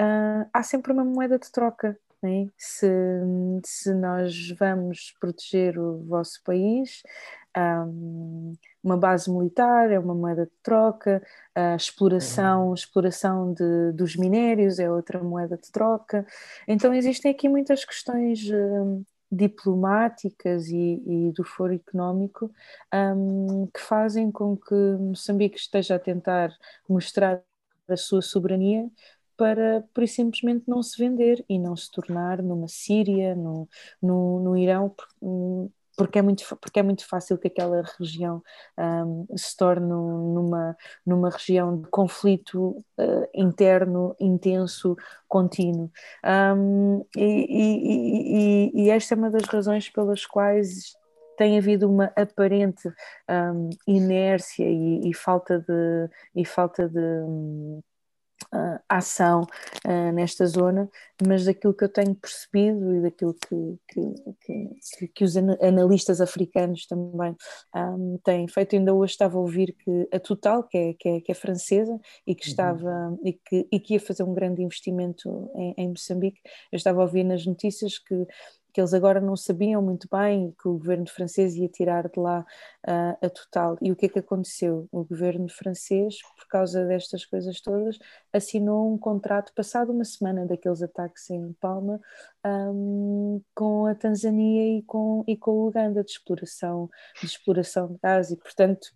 uh, há sempre uma moeda de troca. É? Se, se nós vamos proteger o vosso país, um, uma base militar é uma moeda de troca, a exploração, uhum. exploração de, dos minérios é outra moeda de troca. Então existem aqui muitas questões um, diplomáticas e, e, do foro económico um, que fazem com que Moçambique esteja a tentar mostrar a sua soberania para, por simplesmente, não se vender e não se tornar numa Síria, no, no, no Irão, porque é muito, porque é muito fácil que aquela região um, se torne numa, numa região de conflito uh, interno, intenso, contínuo. Um, e, e, e, e, esta é uma das razões pelas quais tem havido uma aparente um, inércia e, falta de, e falta de um, uh, ação uh, nesta zona, mas daquilo que eu tenho percebido e daquilo que, que, que, que os analistas africanos também um, têm feito, ainda hoje estava a ouvir que a Total, que é, que é, que é francesa e que uhum. estava uhum. e, que, e que ia fazer um grande investimento em, em Moçambique, eu estava a ouvir nas notícias que que eles agora não sabiam muito bem que o governo francês ia tirar de lá uh, a total. E o que é que aconteceu? O governo francês, por causa destas coisas todas, assinou um contrato passado uma semana daqueles ataques em Palma um, com a Tanzânia e com, e com a Uganda de exploração, de exploração de gás e portanto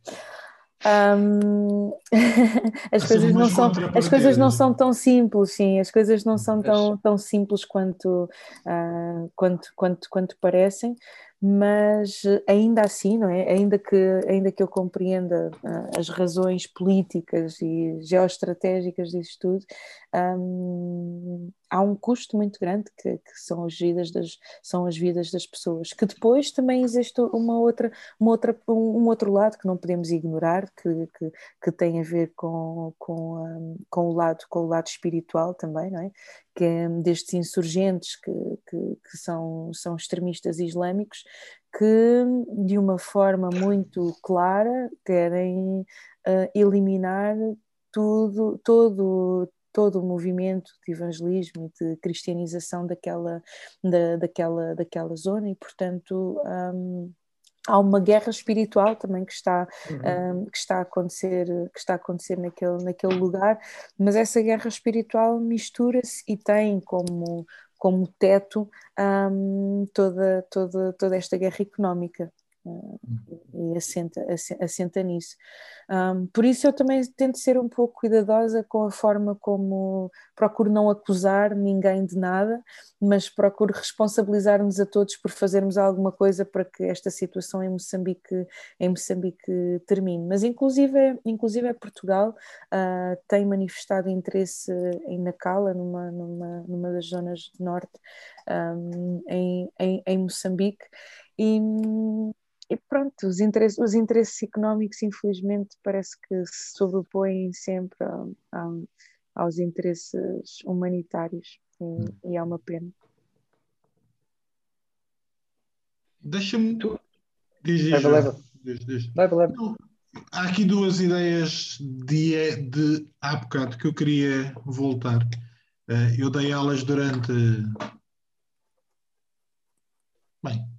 um, as, coisas não são, as coisas não são tão simples, sim, as coisas não são tão, tão simples quanto, uh, quanto, quanto, quanto parecem, mas ainda assim, não é? Ainda que, ainda que eu compreenda uh, as razões políticas e geoestratégicas disso tudo, um, há um custo muito grande que, que, são as vidas das são as vidas das pessoas que depois também existe uma outra uma outra um outro lado que não podemos ignorar que, que, que tem a ver com com, um, com o lado com o lado espiritual também não é que destes insurgentes que, que, que são são extremistas islâmicos que de uma forma muito clara querem uh, eliminar tudo todo todo o movimento de evangelismo e de cristianização daquela, da, daquela, daquela zona e, portanto, um, há uma guerra espiritual também que está, uhum. um, que está a acontecer, que está a acontecer naquele, naquele lugar, mas essa guerra espiritual mistura-se e tem como, como teto um, toda, toda, toda esta guerra económica e assenta, assenta nisso. Um, por isso eu também tento ser um pouco cuidadosa com a forma como procuro não acusar ninguém de nada, mas procuro responsabilizar-nos a todos por fazermos alguma coisa para que esta situação em Moçambique, em Moçambique termine. Mas inclusive, inclusive é Portugal uh, tem manifestado interesse em Nacala, numa, numa, numa das zonas do norte, um, em, em, em Moçambique, e, e pronto, os interesses, os interesses económicos, infelizmente, parece que se sobrepõem sempre a, a, aos interesses humanitários e, hum. e é uma pena.
Deixa-me.
Diz,
diz.
Leva, leva.
há aqui duas ideias de, de há bocado que eu queria voltar. Eh, eu dei aulas durante. Bem,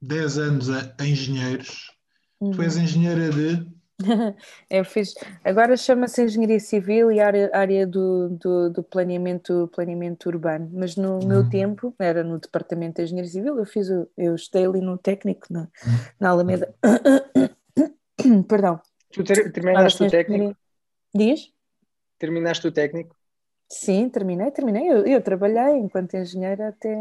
10 anos a, a engenheiros. Uhum. Tu és uhum. engenheira de.
Eu fiz, agora chama-se Engenharia Civil e área, área do, do, do planeamento, planeamento urbano, mas no uhum. meu tempo era no Departamento de Engenharia Civil, eu fiz eu estei ali no técnico na, uhum. na Alameda. Perdão.
Tu ter, terminaste o técnico?
Diz?
Terminaste o técnico?
Sim, terminei, terminei. Eu, eu trabalhei enquanto engenheira até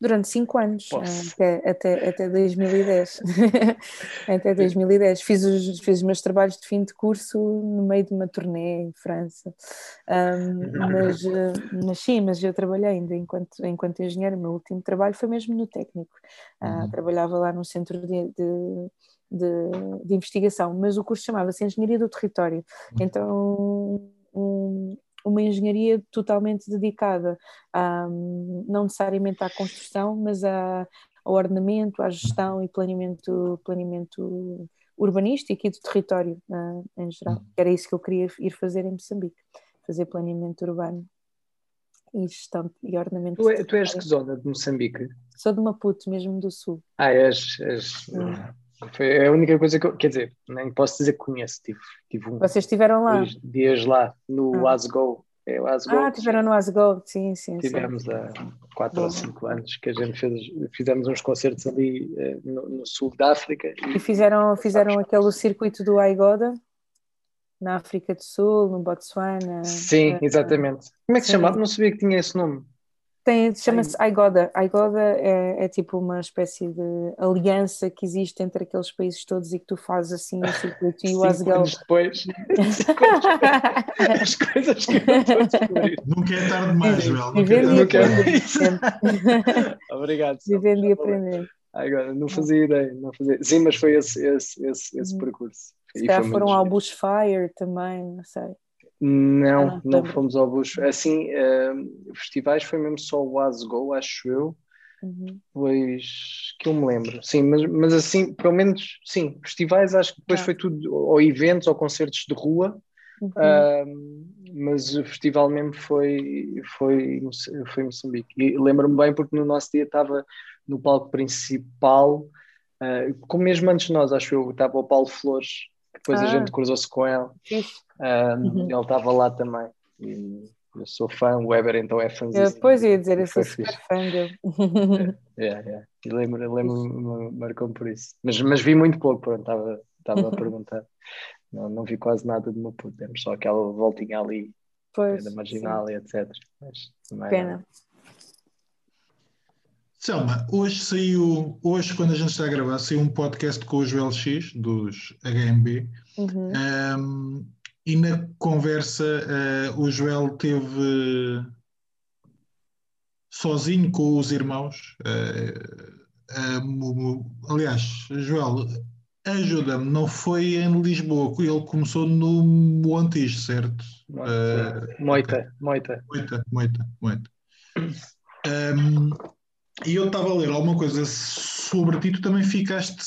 Durante cinco anos, até, até, até 2010. até 2010. Fiz os, fiz os meus trabalhos de fim de curso no meio de uma turnê em França. Um, mas, eh, mas sim, mas eu trabalhei ainda enquanto, enquanto engenheiro. O meu último trabalho foi mesmo no técnico. Uh, trabalhava lá num centro de, de de, de, investigação, mas o curso chamava-se Engenharia do Território. Então, um, uma engenharia totalmente dedicada a, não necessariamente à construção, mas a, ao ordenamento, à gestão e planeamento, planeamento urbanístico e do território uh, em geral. Era isso que eu queria ir fazer em Moçambique, fazer planeamento urbano e gestão e ordenamento.
Tu, é, tu és de que zona de Moçambique?
Sou de Maputo, mesmo do sul.
Ah, és. és... Foi a única coisa que eu, quer dizer, nem posso dizer que conheço. Tive, tive um,
Vocês estiveram lá?
dias lá, no ah. Asgo. É Asgo.
Ah, estiveram no Asgo, sim, sim.
Tivemos
sim.
há 4 ou 5 anos que a gente fez, fizemos uns concertos ali uh, no, no, sul da África.
E, e fizeram, fizeram aquele circuito do Aigoda? Na África do Sul, no Botswana.
Sim, uh, exatamente. Como é que se chamava? Não sabia que tinha esse nome.
Tem, chama-se Aigoda. Aigoda é, é, tipo uma espécie de aliança que existe entre aqueles países todos e que tu fazes assim o circuito e o Asgal.
depois, as coisas que eu estou a descobrir.
Nunca é tarde demais, Joel.
Vivendo e aprendendo.
Obrigado.
Vivendo e aprendendo.
Agora, não fazia ideia, não fazia. Sim, mas foi esse, esse, esse, esse uhum. percurso.
Se calhar foram ao Bushfire também, não sei.
Não, ah, não fomos ao Bush. Assim, uh, festivais foi mesmo só o Asgo, acho eu. Uhum. Pois que eu me lembro, sim, mas, mas assim, pelo menos, sim, festivais acho que depois ah. foi tudo, ou eventos ou concertos de rua, uhum. uh, mas o festival mesmo foi, foi, foi Moçambique. E lembro-me bem porque no nosso dia estava no palco principal, uh, como mesmo antes de nós, acho eu, estava o Paulo Flores, depois ah. a gente cruzou-se com ele. Um, uhum. Ele estava lá também. E eu sou fã, o Weber então é fãzinho.
Depois ia dizer, eu sou super fã dele.
é, é, é. E lembro, lembro marcou por isso. Mas, mas vi muito pouco, pronto, estava, estava a perguntar. Não, não vi quase nada de uma puta, temos só aquela voltinha ali pois, da marginal sim. e etc. Mas,
Pena.
Selma, hoje saiu, hoje quando a gente está a gravar, saiu um podcast com o Joel X, dos HMB, uhum. um, e na conversa uh, o Joel teve sozinho com os irmãos. Uh, uh, aliás, Joel, ajuda-me, não foi em Lisboa, ele começou no Montijo, certo?
Moita, Moita.
Moita, Moita, Moita. Um, e eu estava a ler alguma coisa sobre ti, tu também ficaste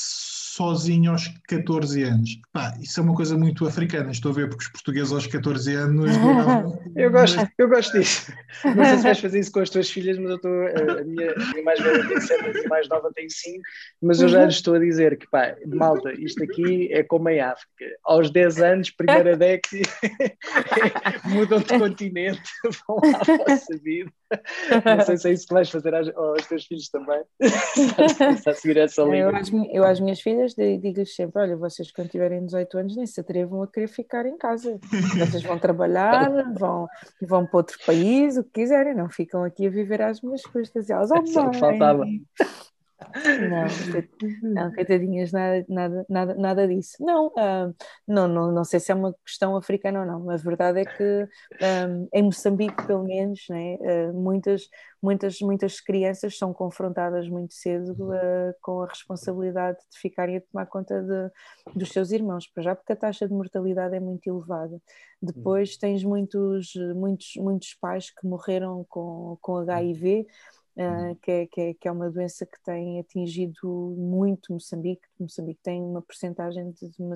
sozinho aos 14 anos. Pá, isso é uma coisa muito africana, estou a ver, porque os portugueses aos 14 anos.
eu, gosto, eu gosto disso. Não sei se vais fazer isso com as tuas filhas, mas eu estou. A minha, a minha mais velha tem 7 e a mais nova tem 5, mas eu já lhes estou a dizer que, pá, malta, isto aqui é como em África. Aos 10 anos, primeira década, mudam de continente, vão lá a vossa vida. Não sei se é isso que vais fazer aos, aos teus filhos também. a seguir essa linha.
Eu às, eu às minhas filhas digo-lhes sempre: olha, vocês quando tiverem 18 anos nem se atrevam a querer ficar em casa. Vocês vão trabalhar, vão, vão para outro país, o que quiserem, não ficam aqui a viver às minhas custas. E elas, oh, mãe, faltava. Não, não, coitadinhas, nada, nada, nada, nada disso. Não, uh, não, não, não sei se é uma questão africana ou não, mas a verdade é que um, em Moçambique, pelo menos, né, uh, muitas, muitas, muitas crianças são confrontadas muito cedo uh, com a responsabilidade de ficarem a tomar conta de, dos seus irmãos, para já porque a taxa de mortalidade é muito elevada. Depois tens muitos, muitos, muitos pais que morreram com, com HIV Uh, que, é, que, é, que, é, uma doença que tem atingido muito Moçambique. Moçambique tem uma porcentagem de, uma,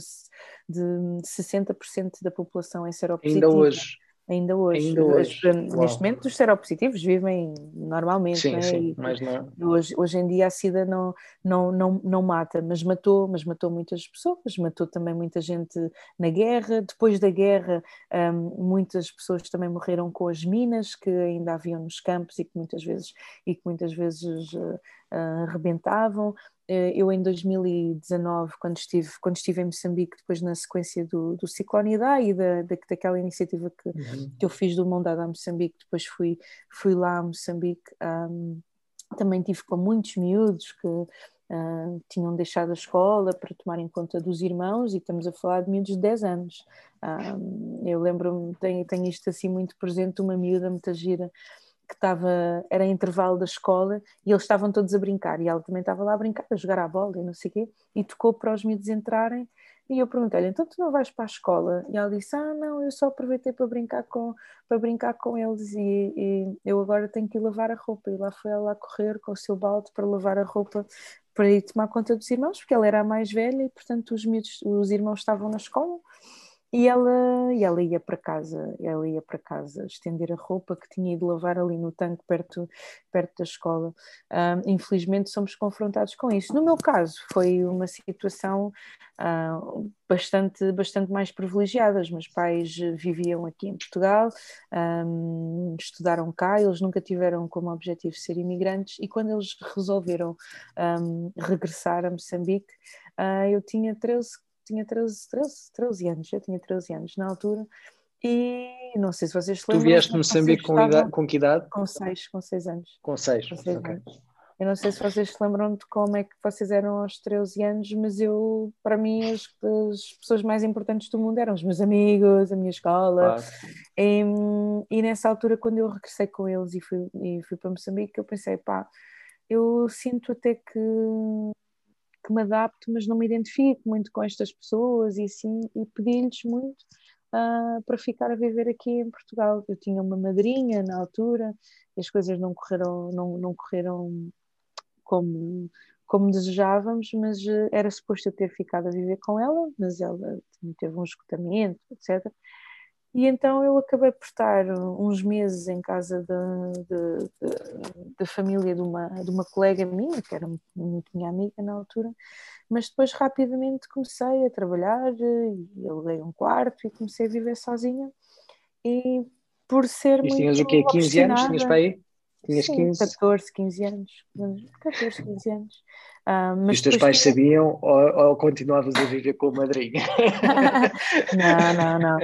de 60% da população em seropositiva.
Ainda hoje.
Ainda hoje.
Ainda hoje.
Neste momento, os seropositivos vivem normalmente.
Sim,
né?
sim, mas não.
Hoje, hoje em dia a SIDA não, não, não, não mata, mas matou, mas matou muitas pessoas, matou também muita gente na guerra. Depois da guerra, um, muitas pessoas também morreram com as minas que ainda haviam nos campos e que muitas vezes, e que muitas vezes uh, uh, arrebentavam. Eh, eu em 2019, quando estive, quando estive em Moçambique, depois na sequência do, do Ciclone Idai e da, da, daquela iniciativa que, uhum. que eu fiz do Mondado a Moçambique, depois fui, fui lá a Moçambique um, também tive com muitos miúdos que uh, tinham deixado a escola para tomarem conta dos irmãos e estamos a falar de miúdos de 10 anos. Uh, eu lembro-me, tenho, tenho isto assim muito presente, uma miúda muito gira que estava, era intervalo da escola e eles estavam todos a brincar e ela também estava lá a brincar, a jogar à bola e não sei o quê, e tocou para os miúdos entrarem e eu perguntei-lhe, então tu não vais para a escola? E ela disse, ah não, eu só aproveitei para brincar com, para brincar com eles e, e eu agora tenho que ir lavar a roupa. E lá foi ela a correr com o seu balde para lavar a roupa para ir tomar conta dos irmãos, porque ela era a mais velha e portanto os, miúdos, os irmãos estavam na escola e ela, e ela ia para casa, ela ia para casa estender a roupa que tinha ido lavar ali no tanque perto, perto da escola. Um, infelizmente somos confrontados com isso. No meu caso foi uma situação uh, bastante, bastante mais privilegiada. Os meus pais viviam aqui em Portugal, um, estudaram cá, eles nunca tiveram como objetivo ser imigrantes e quando eles resolveram um, regressar a Moçambique, uh, eu tinha 13, tinha 13, 13, 13 anos, eu tinha 13 anos na altura, e não sei se vocês se
lembram. Tu vieste de Moçambique com, idade, com que idade?
Com 6, com 6 anos.
Com 6, okay.
anos. Eu não sei se vocês se lembram de como é que vocês eram aos 13 anos, mas eu, para mim, as, as pessoas mais importantes do mundo eram os meus amigos, a minha escola. Claro. E, e, nessa altura, quando eu regressei com eles e fui, e fui para Moçambique, eu pensei, pá, eu sinto até que que me adapto, mas não me identifico muito com estas pessoas e assim, e pedi-lhes muito uh, para ficar a viver aqui em Portugal. Eu tinha uma madrinha na altura e as coisas não correram, não, não correram como, como desejávamos, mas uh, era suposto eu ter ficado a viver com ela, mas ela teve um esgotamento, etc. E então eu acabei por estar uns meses em casa da família de uma, de uma colega minha, que era muito minha amiga na altura, mas depois rapidamente comecei a trabalhar e aluguei um quarto e comecei a viver sozinha. E por ser. E
tinhas o quê? 15 anos? Tinhas para aí? Tinhas
Sim, 15? 14, 15 anos. 14, 15 anos.
Uh, os teus pais sabiam ou, ou, continuavas a viver com a madrinha?
não, não, não,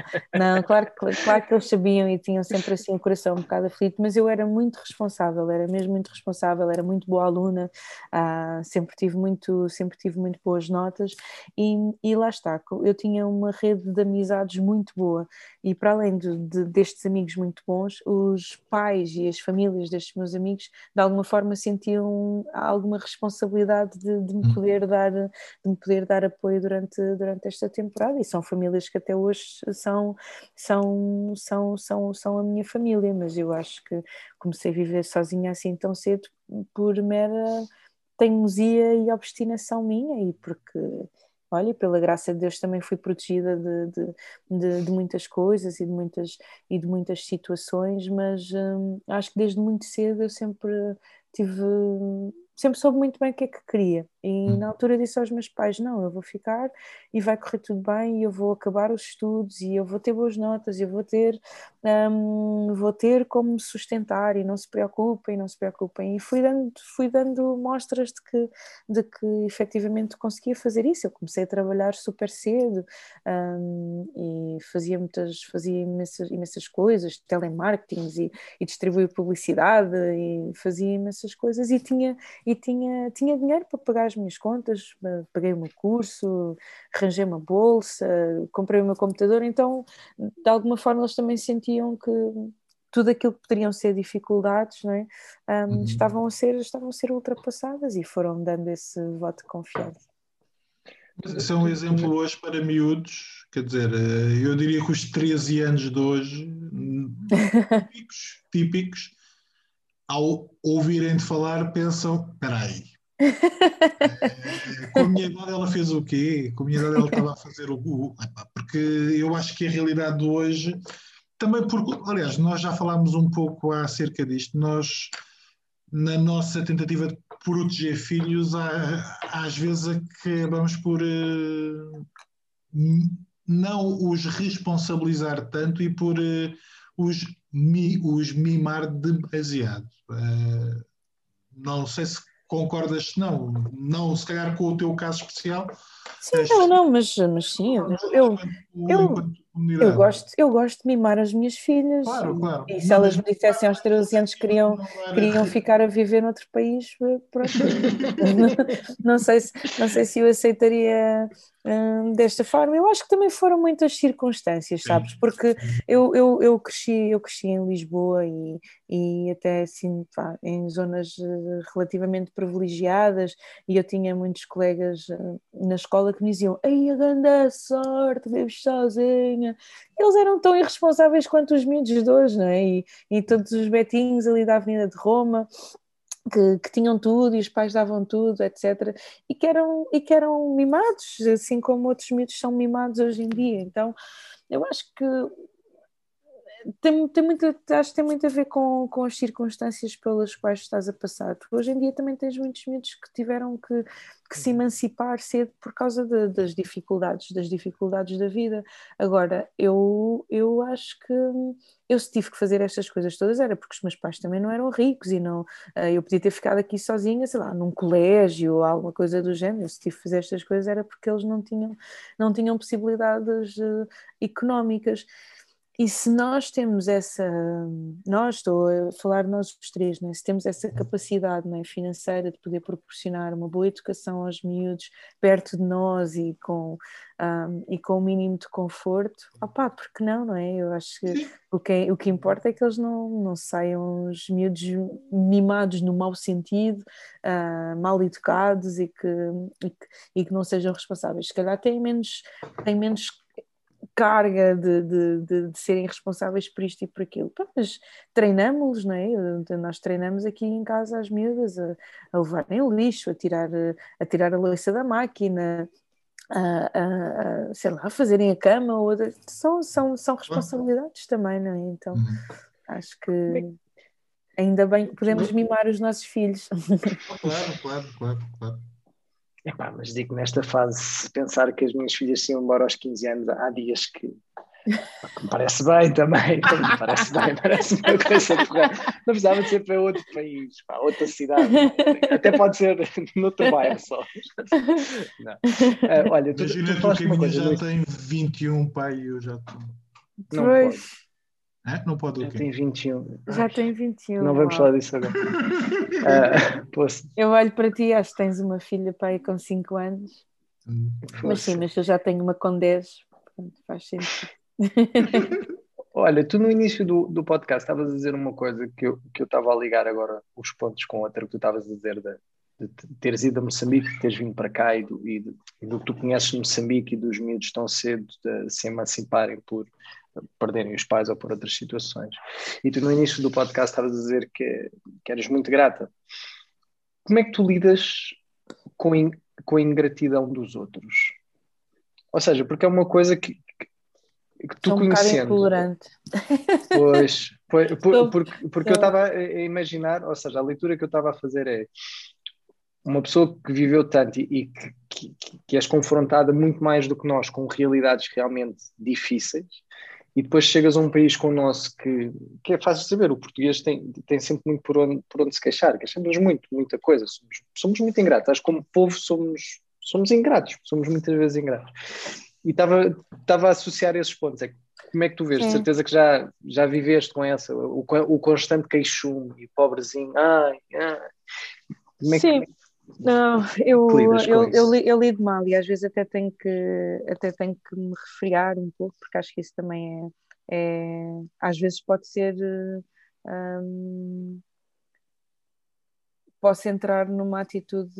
não claro, claro que eles sabiam e tinham sempre assim o coração um bocado aflito, mas eu era muito responsável, era mesmo muito responsável, era muito boa aluna, uh, sempre, tive muito, sempre tive muito boas notas e, e lá está, eu tinha uma rede de amizades muito boa e para além de, de, destes amigos muito bons, os pais e as famílias destes meus amigos de alguma forma sentiam alguma responsabilidade de, de, me hum. poder dar de me poder dar apoio durante durante esta temporada e são famílias que até hoje são são são são são a minha família mas eu acho que comecei a viver sozinha assim tão cedo por mera teimosia e obstinação minha e porque olha, pela graça de Deus também fui protegida de, de, de, de, muitas coisas e de muitas, e de muitas situações, mas hum, acho que desde muito cedo eu sempre tive sempre soube muito bem o que é que queria. E hum. na altura disse aos meus pais: Não, eu vou ficar e vai correr tudo bem, e eu vou acabar os estudos, e eu vou ter boas notas, e eu vou ter, um, vou ter como me sustentar, e não se preocupem, não se preocupem. E fui dando, fui dando mostras de que, de que efetivamente conseguia fazer isso. Eu comecei a trabalhar super cedo um, e fazia muitas, fazia imensas, imensas coisas, telemarketing e, e distribuía publicidade, e fazia imensas coisas, e tinha e tinha, tinha dinheiro para pagar as minhas contas, paguei o meu curso, arranjei uma bolsa, comprei o meu computador, então de alguma forma eles também sentiam que tudo aquilo que poderiam ser dificuldades não é? Um, uhum. estavam, a ser, estavam a ser ultrapassadas e foram dando esse voto de confiança.
Esse é um exemplo hoje para miúdos, quer dizer, eh, eu diria que os 13 anos de hoje, típicos, típicos ao ouvirem-te falar, pensam: espera aí, com a minha idade ela fez o quê? Com a minha idade ela estava a fazer o. o porque eu acho que a realidade de hoje, também porque, aliás, nós já falámos um pouco acerca disto, nós, na nossa tentativa de proteger filhos, há, às vezes acabamos por uh, não os responsabilizar tanto e por uh, os, os mimar demasiado. Uh, não sei se concordas, não, não se calhar com o teu caso especial.
Sim, não, não, mas, mas sim, eu, eu,
eu,
Eu gosto, eu gosto de mimar as minhas filhas.
Claro, claro.
E se não, elas me dissessem aos 13 anos que queriam, queriam ficar a viver noutro país, pronto. não, sei se, não sei se eu aceitaria hum, desta forma. Eu acho que também foram muitas circunstâncias, sabes? Porque eu, eu, eu, cresci, eu cresci em Lisboa e, e até assim, pá, em zonas eh, relativamente privilegiadas, e eu tinha muitos colegas eh, na escola que me diziam: Ei, a grande sorte, vives Eles eram tão irresponsáveis quanto os miúdos de hoje, não é? E, e todos os betinhos ali da Avenida de Roma. Que, que, tinham tudo e os pais davam tudo, etc. E que, eram, e que eram mimados, assim como outros miúdos são mimados hoje em dia. Então, eu acho que tem, tem muito, acho que tem muito a ver com, com as circunstâncias pelas quais estás a passar. Porque hoje em dia também tens muitos miúdos que tiveram que, que se emancipar cedo por causa de, das dificuldades, das dificuldades da vida. Agora, eu, eu acho que eu se tive que fazer estas coisas todas era porque os meus pais também não eram ricos e não eh, eu podia ter ficado aqui sozinha, sei lá, num colégio ou alguma coisa do género. Eu se tive que fazer estas coisas era porque eles não tinham, não tinham possibilidades uh, económicas. E se nós temos essa, nós estou a falar nós os três, né? se temos essa capacidade né, financeira de poder proporcionar uma boa educação aos miúdos perto de nós e com, um, e com o mínimo de conforto, opá, porque não, não é? Eu acho que o que, o que importa é que eles não, não saiam os miúdos mimados no mau sentido, uh, mal educados e que, e que, e que não sejam responsáveis. Se calhar têm menos, têm menos carga de, de, de, de, serem responsáveis por isto e por aquilo. Pá, mas treinamos-los, não é? Nós treinamos aqui em casa as miúdas a, a levarem o lixo, a tirar, a tirar a louça da máquina, a, a, a, sei lá, a fazerem a cama, ou são, são, são responsabilidades também, não é? Então uhum. acho que ainda bem que podemos mimar os nossos filhos.
Claro, claro, claro, claro.
Epá, mas digo nesta fase, pensar que as minhas filhas se iam embora aos 15 anos, há dias que, me parece bem também, me parece bem, parece uma coisa porra. Não precisava de ser para outro país, para outra cidade, até pode ser no outro bairro só. Não. Uh, olha, tu,
Imagina tu, tu que a minha já muito... tem 21, pai, e eu já tenho.
Não pois.
É? Não pode o
quê? Já tem 21.
Já tem 21.
Não vamos falar disso agora. uh,
eu olho para ti, acho que tens uma filha pai com 5 anos. Hum. Mas sim, mas eu já tenho uma com 10, portanto faz sentido.
Olha, tu no início do, do podcast estavas a dizer uma coisa que eu, que eu estava a ligar agora os pontos com outra que tu estavas a dizer de, de teres ido a Moçambique, de teres vindo para cá e do, e, do, e do que tu conheces de Moçambique e dos miúdos tão cedo de se emanciparem por perderem os pais ou por outras situações. E tu no início do podcast estavas a dizer que, que eras muito grata. Como é que tu lidas com, in, com a ingratidão dos outros? Ou seja, porque é uma coisa que, que, que tu Sou um conhecendo.
intolerante.
Pois, pois por, porque, porque eu estava a imaginar, ou seja, a leitura que eu estava a fazer é uma pessoa que viveu tanto e, e que, que, que és confrontada muito mais do que nós com realidades realmente difíceis e depois chegas a um país como o nosso que, que é fácil saber, o português tem, tem sempre muito por onde, por onde se queixar, queixamos muito, muita coisa, somos, somos muito ingratos, acho que como povo somos, somos ingratos, somos muitas vezes ingratos. E estava, estava a associar esses pontos, é como é que tu vês? De certeza que já, já viveste com essa, o, o constante queixume e pobrezinho, ai, ai.
Como é Sim. Que, não, eu, eu, eu, eu, lido mal e às vezes até tenho que até tenho que me resfriar um pouco, porque acho que isso também é, é às vezes pode ser hum, posso entrar numa atitude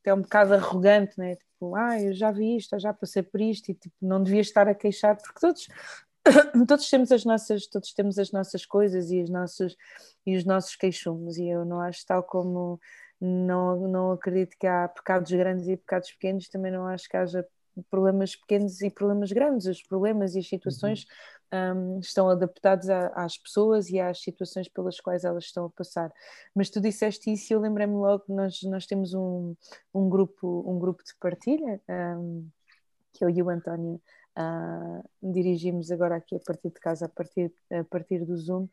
até um bocado arrogante, né? tipo, ah, eu já vi isto, eu já passei por isto e tipo, não devia estar a queixar, porque todos todos temos as nossas todos temos as nossas coisas e os nossos e os nossos queixumes e eu não acho tal como não, não acredito que há pecados grandes e pecados pequenos, também não acho que haja problemas pequenos e problemas grandes. Os problemas e as situações uhum. um, estão adaptados a, às pessoas e às situações pelas quais elas estão a passar. Mas tu disseste isso e eu lembrei-me logo, nós, nós temos um, um, grupo, um grupo de partilha, um, que eu e o António uh, dirigimos agora aqui a partir de casa, a partir, a partir do Zoom,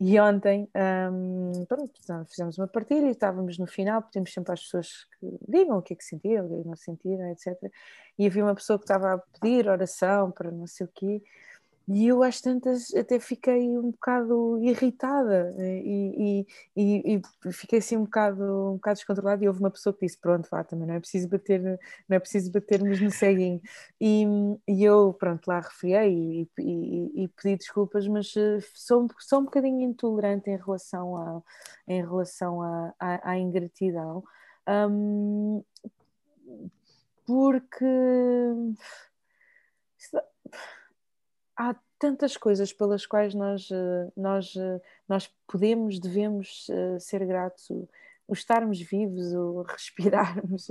e ontem, um, pronto, fizemos uma partilha e estávamos no final, pedimos sempre às pessoas que digam o que é que sentiram, o que é que não sentiram, etc. E havia uma pessoa que estava a pedir oração para não sei o quê, e eu às tantas até fiquei um bocado irritada e, e, e, e, fiquei assim um bocado, um bocado descontrolada e houve uma pessoa que disse, pronto, vá, também não é preciso bater, não é preciso batermos no ceguinho. E, e eu, pronto, lá refriei e, e, pedi desculpas, mas eh, sou, sou um bocadinho intolerante em relação, a, em relação a, à, à ingratidão. Um, porque há tantas coisas pelas quais nós, eh, nós, eh, nós podemos, devemos eh, ser gratos, o, estarmos vivos, o respirarmos.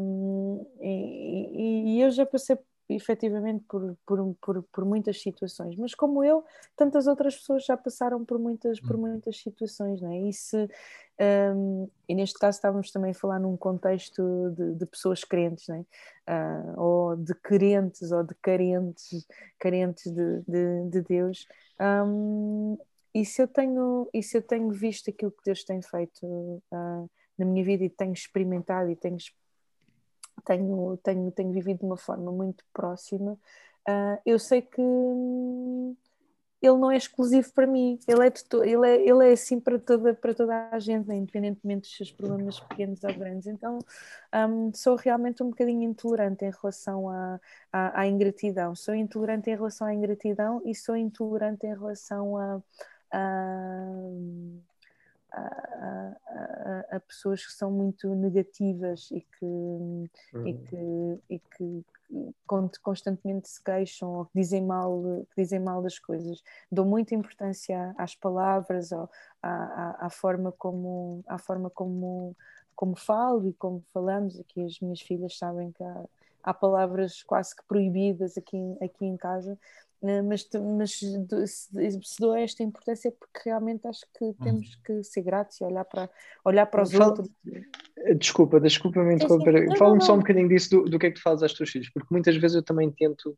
Um, e, e, eu já passei efetivamente por, por, por, por, muitas situações, mas como eu, tantas outras pessoas já passaram por muitas, por hum. muitas situações, não é? E, se, um, e neste caso estávamos também a falar num contexto de, de pessoas crentes, não é? Uh, ou de querentes, ou de carentes, carentes de, de, de Deus. Um, e, se eu tenho, e se eu tenho visto aquilo que Deus tem feito uh, na minha vida e tenho experimentado e tenho experimentado tenho, tenho, tenho vivido de uma forma muito próxima, uh, eu sei que ele não é exclusivo para mim, ele é, ele é, ele é assim para toda, para toda a gente, né? independentemente dos seus problemas pequenos ou grandes. Então um, sou realmente um bocadinho intolerante em relação à, à, à, ingratidão. Sou intolerante em relação à ingratidão e sou intolerante em relação a, a a, a, a, pessoas que são muito negativas e que, uhum. e que, e que constantemente se queixam ou que dizem mal, que dizem mal das coisas. Dou muita importância às palavras, à, à, à forma como, à forma como, como falo e como falamos. Aqui as minhas filhas sabem que há, há palavras quase que proibidas aqui, aqui em casa mas, mas se dou esta importância é porque realmente acho que uhum. temos que ser gratos e olhar para, olhar para os Fala, outros.
Desculpa, desculpa-me interromper. Fala-me só um bocadinho disso do, do que é que tu fazes às tuas filhos, porque muitas vezes eu também tento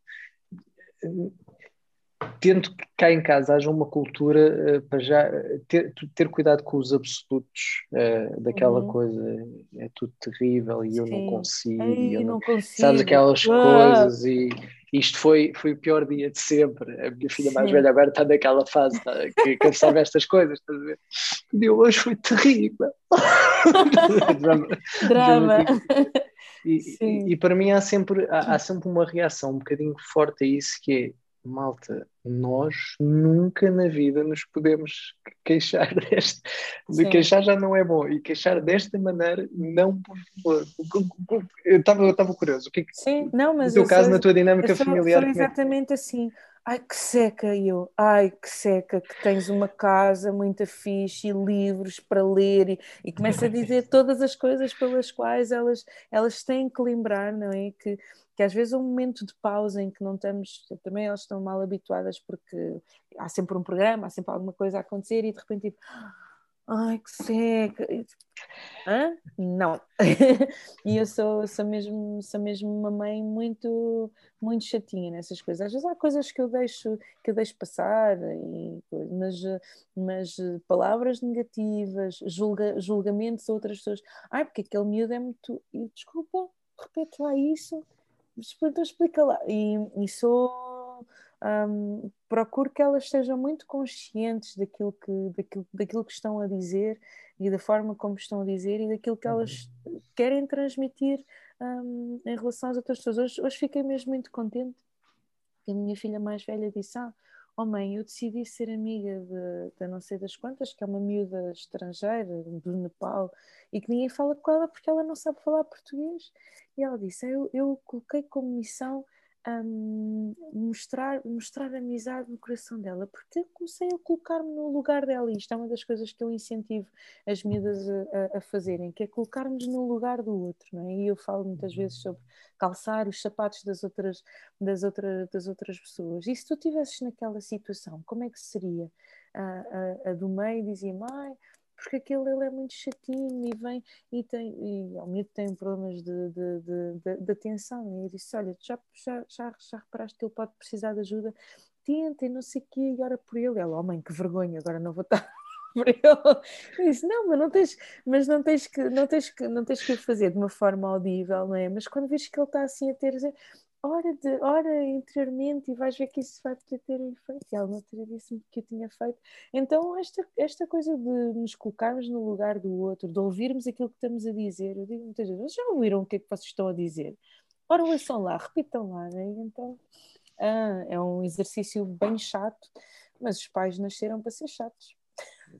tento que cá em casa haja uma cultura uh, para já ter, ter, cuidado com os absolutos uh, daquela uhum. coisa é tudo terrível e Sim. eu não consigo,
Ei, eu
não,
não consigo.
sabes aquelas coisas e isto foi, foi o pior dia de sempre. A minha filha mais Sim. velha agora está naquela fase tá, que, sabe estas coisas, estás a ver? O dia hoje foi terrível.
Drama. Drama.
E, e, e, para mim há sempre, há, há sempre uma reação um bocadinho forte a isso que é malta, nós nunca na vida nos podemos queixar deste. De queixar já não é bom. E queixar desta maneira, não por favor. Eu estava curioso. O que é que,
Sim, não, mas
no teu caso, sou, na tua dinâmica
sou,
familiar.
Sou é exatamente assim. Ai que seca eu, ai que seca que tens uma casa muito fixe e livros para ler e, e começa a dizer todas as coisas pelas quais elas, elas têm que lembrar, não é? Que, que às vezes um momento de pausa em que não estamos, também elas estão mal habituadas porque há sempre um programa, há sempre alguma coisa a acontecer e de repente tipo, ai que seca, Hã? não, e eu sou, sou, mesmo, sou mesmo uma mãe muito, muito chatinha nessas coisas, às vezes há coisas que eu deixo, que eu deixo passar, e, mas, mas palavras negativas, julga, julgamentos a outras pessoas, ai porque aquele miúdo é muito, e, desculpa, repete lá isso, então explica lá. E, e sou. Um, procuro que elas sejam muito conscientes daquilo que, daquilo, daquilo que estão a dizer e da forma como estão a dizer e daquilo que elas uhum. querem transmitir um, em relação às outras pessoas. Hoje, hoje fiquei mesmo muito contente que a minha filha mais velha disse: Ah, oh mãe, eu decidi ser amiga de, de não sei das quantas, que é uma miúda estrangeira do Nepal e que ninguém fala com ela porque ela não sabe falar português. E ela disse: eu, eu coloquei como missão um, mostrar, mostrar amizade no coração dela, porque eu comecei a colocar-me no lugar dela, e isto é uma das coisas que eu incentivo as miúdas a, a fazerem, que é colocar-nos no lugar do outro, não é? E eu falo muitas vezes sobre calçar os sapatos das outras, das outras, das outras pessoas. E se tu estivesses naquela situação, como é que seria? A, a, a do meio dizia, mãe, porque aquele ele é muito chatinho e vem e tem, e ao menos tem problemas de, de, de, de, atenção. E eu disse: Olha, já, já, já, já reparaste que ele pode precisar de ajuda? Tenta e não sei o quê, e ora por ele. Ela, oh mãe, que vergonha, agora não vou estar por ele. Disse, não, mas não tens, mas não tens que, não tens que, não tens que fazer de uma forma audível, não é? Mas quando vês que ele está assim a ter, ora, de, ora interiormente e vais ver que isso vai poder ter efeito. E ela não teria disse-me que eu tinha feito. Então, esta, esta coisa de nos colocarmos no lugar do outro, de ouvirmos aquilo que estamos a dizer, eu digo muitas vezes, já ouviram o que é que vocês estão a dizer? Ora, ouçam lá, repitam lá, né? então ah, é um exercício bem chato, mas os pais nasceram para ser chatos.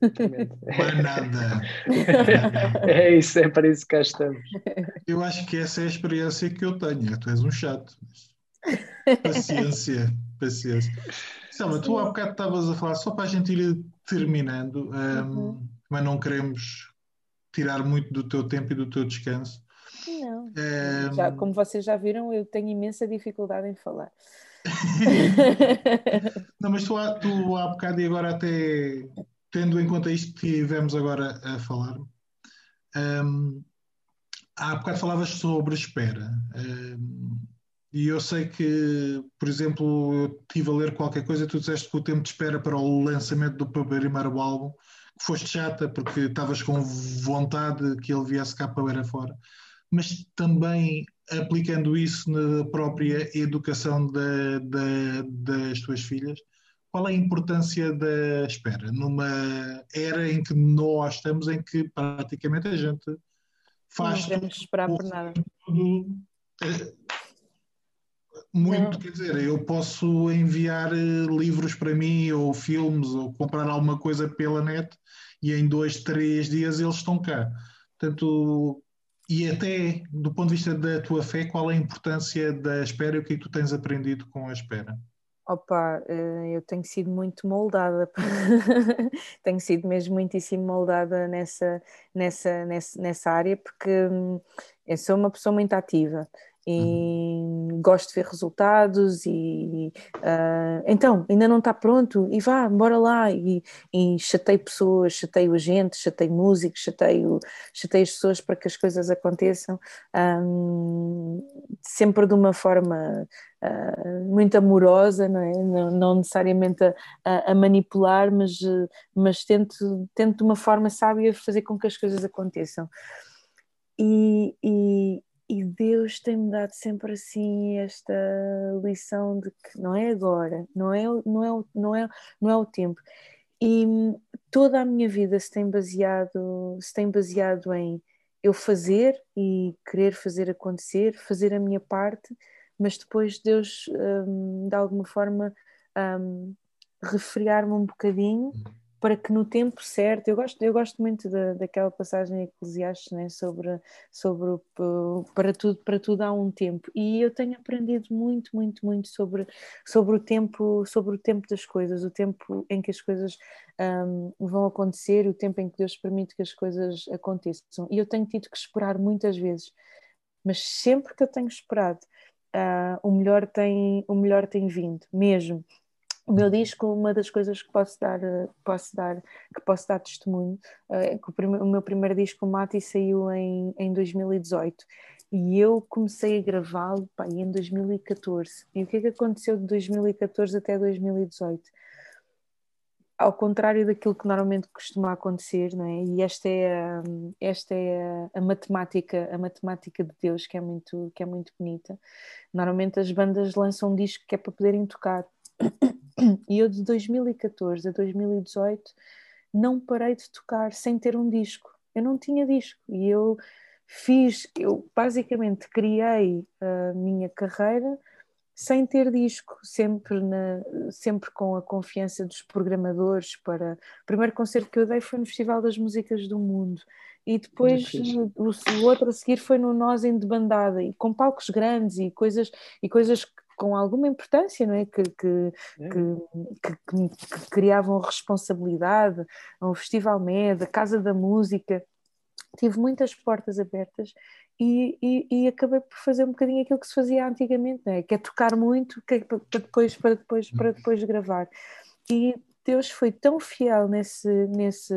Não é nada.
É isso, é para isso que cá estamos.
Eu acho que essa é a experiência que eu tenho. Tu és um chato. Paciência, paciência. Selma, tu há bocado estavas a falar, só para a gente ir terminando, um, uhum. mas não queremos tirar muito do teu tempo e do teu descanso.
Não. Um... Já, como vocês já viram, eu tenho imensa dificuldade em falar.
não, mas tu, tu há bocado e agora até tendo em conta isto que tivemos agora a falar, um, há bocado falavas sobre espera. Um, e eu sei que, por exemplo, eu estive a ler qualquer coisa, tu disseste que o tempo de espera para o lançamento do primeiro álbum foste chata porque estavas com vontade que ele viesse cá para fora. Mas também aplicando isso na própria educação da, da, das tuas filhas, qual é a importância da espera numa era em que nós estamos, em que praticamente a gente faz.
Não podemos esperar por nada.
Tudo, é, muito, não. quer dizer, eu posso enviar eh, livros para mim, ou filmes, ou comprar alguma coisa pela net, e em dois, três dias eles estão cá. Portanto, e até do ponto de vista da tua fé, qual é a importância da espera e o que é que tu tens aprendido com a espera?
Opa, eh, eu tenho sido muito moldada, tenho sido mesmo muitíssimo moldada nessa, nessa, nessa, nessa área, porque hum, eu sou uma pessoa muito ativa e uhum. Gosto de ver resultados e uh, então ainda não está pronto e vá, bora lá e, e chatei pessoas, chateio a gente, chatei músicos, chateio, chateio as pessoas para que as coisas aconteçam um, sempre de uma forma uh, muito amorosa, não, é? não, não necessariamente a, a, manipular, mas, mas tento, tento de uma forma sábia fazer com que as coisas aconteçam. E, e, e Deus tem-me dado sempre assim esta lição de que não é agora, não é, não é, não é, não é o tempo. E toda a minha vida se tem baseado, se tem baseado em eu fazer e querer fazer acontecer, fazer a minha parte, mas depois Deus um, de alguma forma um, refriar-me um bocadinho uhum para que no tempo certo, eu gosto, eu gosto muito da, daquela passagem em Eclesiastes né, sobre, sobre para, tudo, para tudo há um tempo. E eu tenho aprendido muito, muito, muito sobre, sobre, o, tempo, sobre o tempo das coisas, o tempo em que as coisas um, vão acontecer, o tempo em que Deus permite que as coisas aconteçam. E eu tenho tido que esperar muitas vezes, mas sempre que eu tenho esperado uh, o, melhor tem, o melhor tem vindo, mesmo o meu disco, uma das coisas que posso dar, posso dar, que posso dar testemunho, é que o, o meu primeiro disco, o Mati, saiu em, em 2018 e eu comecei a gravá-lo em 2014. E o que é que aconteceu de 2014 até 2018? Ao contrário daquilo que normalmente costuma acontecer, não é? E esta é a, esta é a, a matemática, a matemática de Deus que é muito que é muito bonita. Normalmente as bandas lançam um disco que é para poderem tocar e eu de 2014 a 2018 não parei de tocar sem ter um disco. Eu não tinha disco. E eu fiz, eu basicamente criei a minha carreira sem ter disco, sempre, na, sempre com a confiança dos programadores para... O primeiro concerto que eu dei foi no Festival das Músicas do Mundo. E depois o, o, outro a seguir foi no Nós em de Bandada e com palcos grandes e coisas, e coisas com alguma importância, não é? Que, que, é. que, que, que criavam responsabilidade, o Festival Med, a Casa da Música, tive muitas portas abertas e, e, e, acabei por fazer um bocadinho aquilo que se fazia antigamente, não é? que é tocar muito que é para, depois, para, depois, para depois gravar. E Deus foi tão fiel nesse, nesse,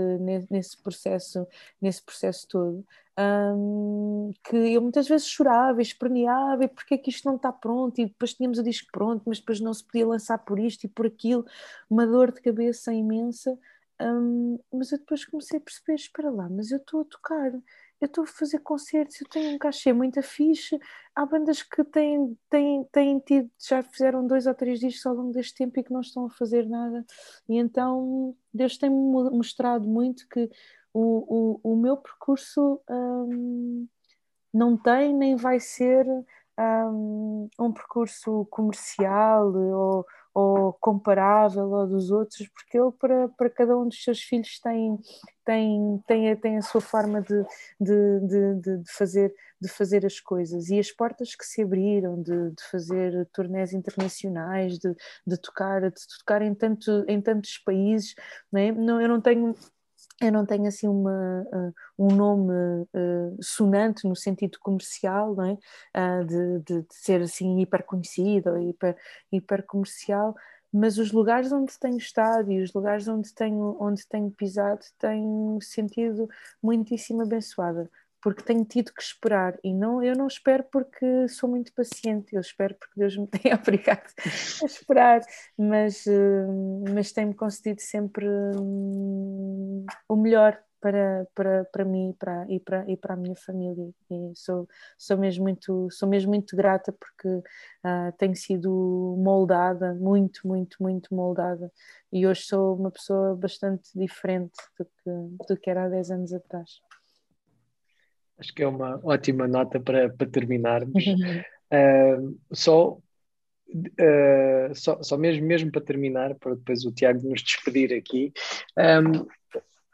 nesse, processo, nesse processo todo, um, que eu muitas vezes chorava, esperneava, e porque é que isto não está pronto, e depois tínhamos o disco pronto, mas depois não se podia lançar por isto e por aquilo, uma dor de cabeça imensa. Um, mas eu depois comecei a perceber: espera lá, mas eu estou a tocar, eu estou a fazer concertos, eu tenho um cachê muito fixe, há bandas que têm, têm, têm tido, já fizeram dois ou três discos ao longo deste tempo e que não estão a fazer nada, e então Deus tem-me mostrado muito que o, o, o meu percurso um, não tem nem vai ser um, um percurso comercial ou, ou comparável ao dos outros, porque ele para, para cada um dos seus filhos tem, tem, tem, tem a sua forma de, de, de, de, fazer, de fazer as coisas e as portas que se abriram de, de fazer turnés internacionais, de, de, tocar, de tocar em, tanto, em tantos países, não, é? eu não tenho eu não tenho assim uma, uh, um nome uh, sonante no sentido comercial, não é? Uh, de, de, de, ser assim hiper conhecido ou hiper, hiper comercial, mas os lugares onde tenho estado e os lugares onde tenho, onde tenho pisado tenho sentido muitíssimo abençoada porque tenho tido que esperar e não, eu não espero porque sou muito paciente, eu espero porque Deus me tenha obrigado a esperar, mas, eh, mas tem-me concedido sempre hum, o melhor para, para, para mim para, e, para, e para a minha família. E sou, sou, mesmo muito, sou mesmo muito grata porque uh, tenho sido moldada, muito, muito, muito moldada. E hoje sou uma pessoa bastante diferente do que, do que era há 10 anos atrás.
Acho que é uma ótima nota para, para terminarmos. Uh, só, uh, só, só mesmo, mesmo para terminar, para depois o Tiago nos despedir aqui. Um,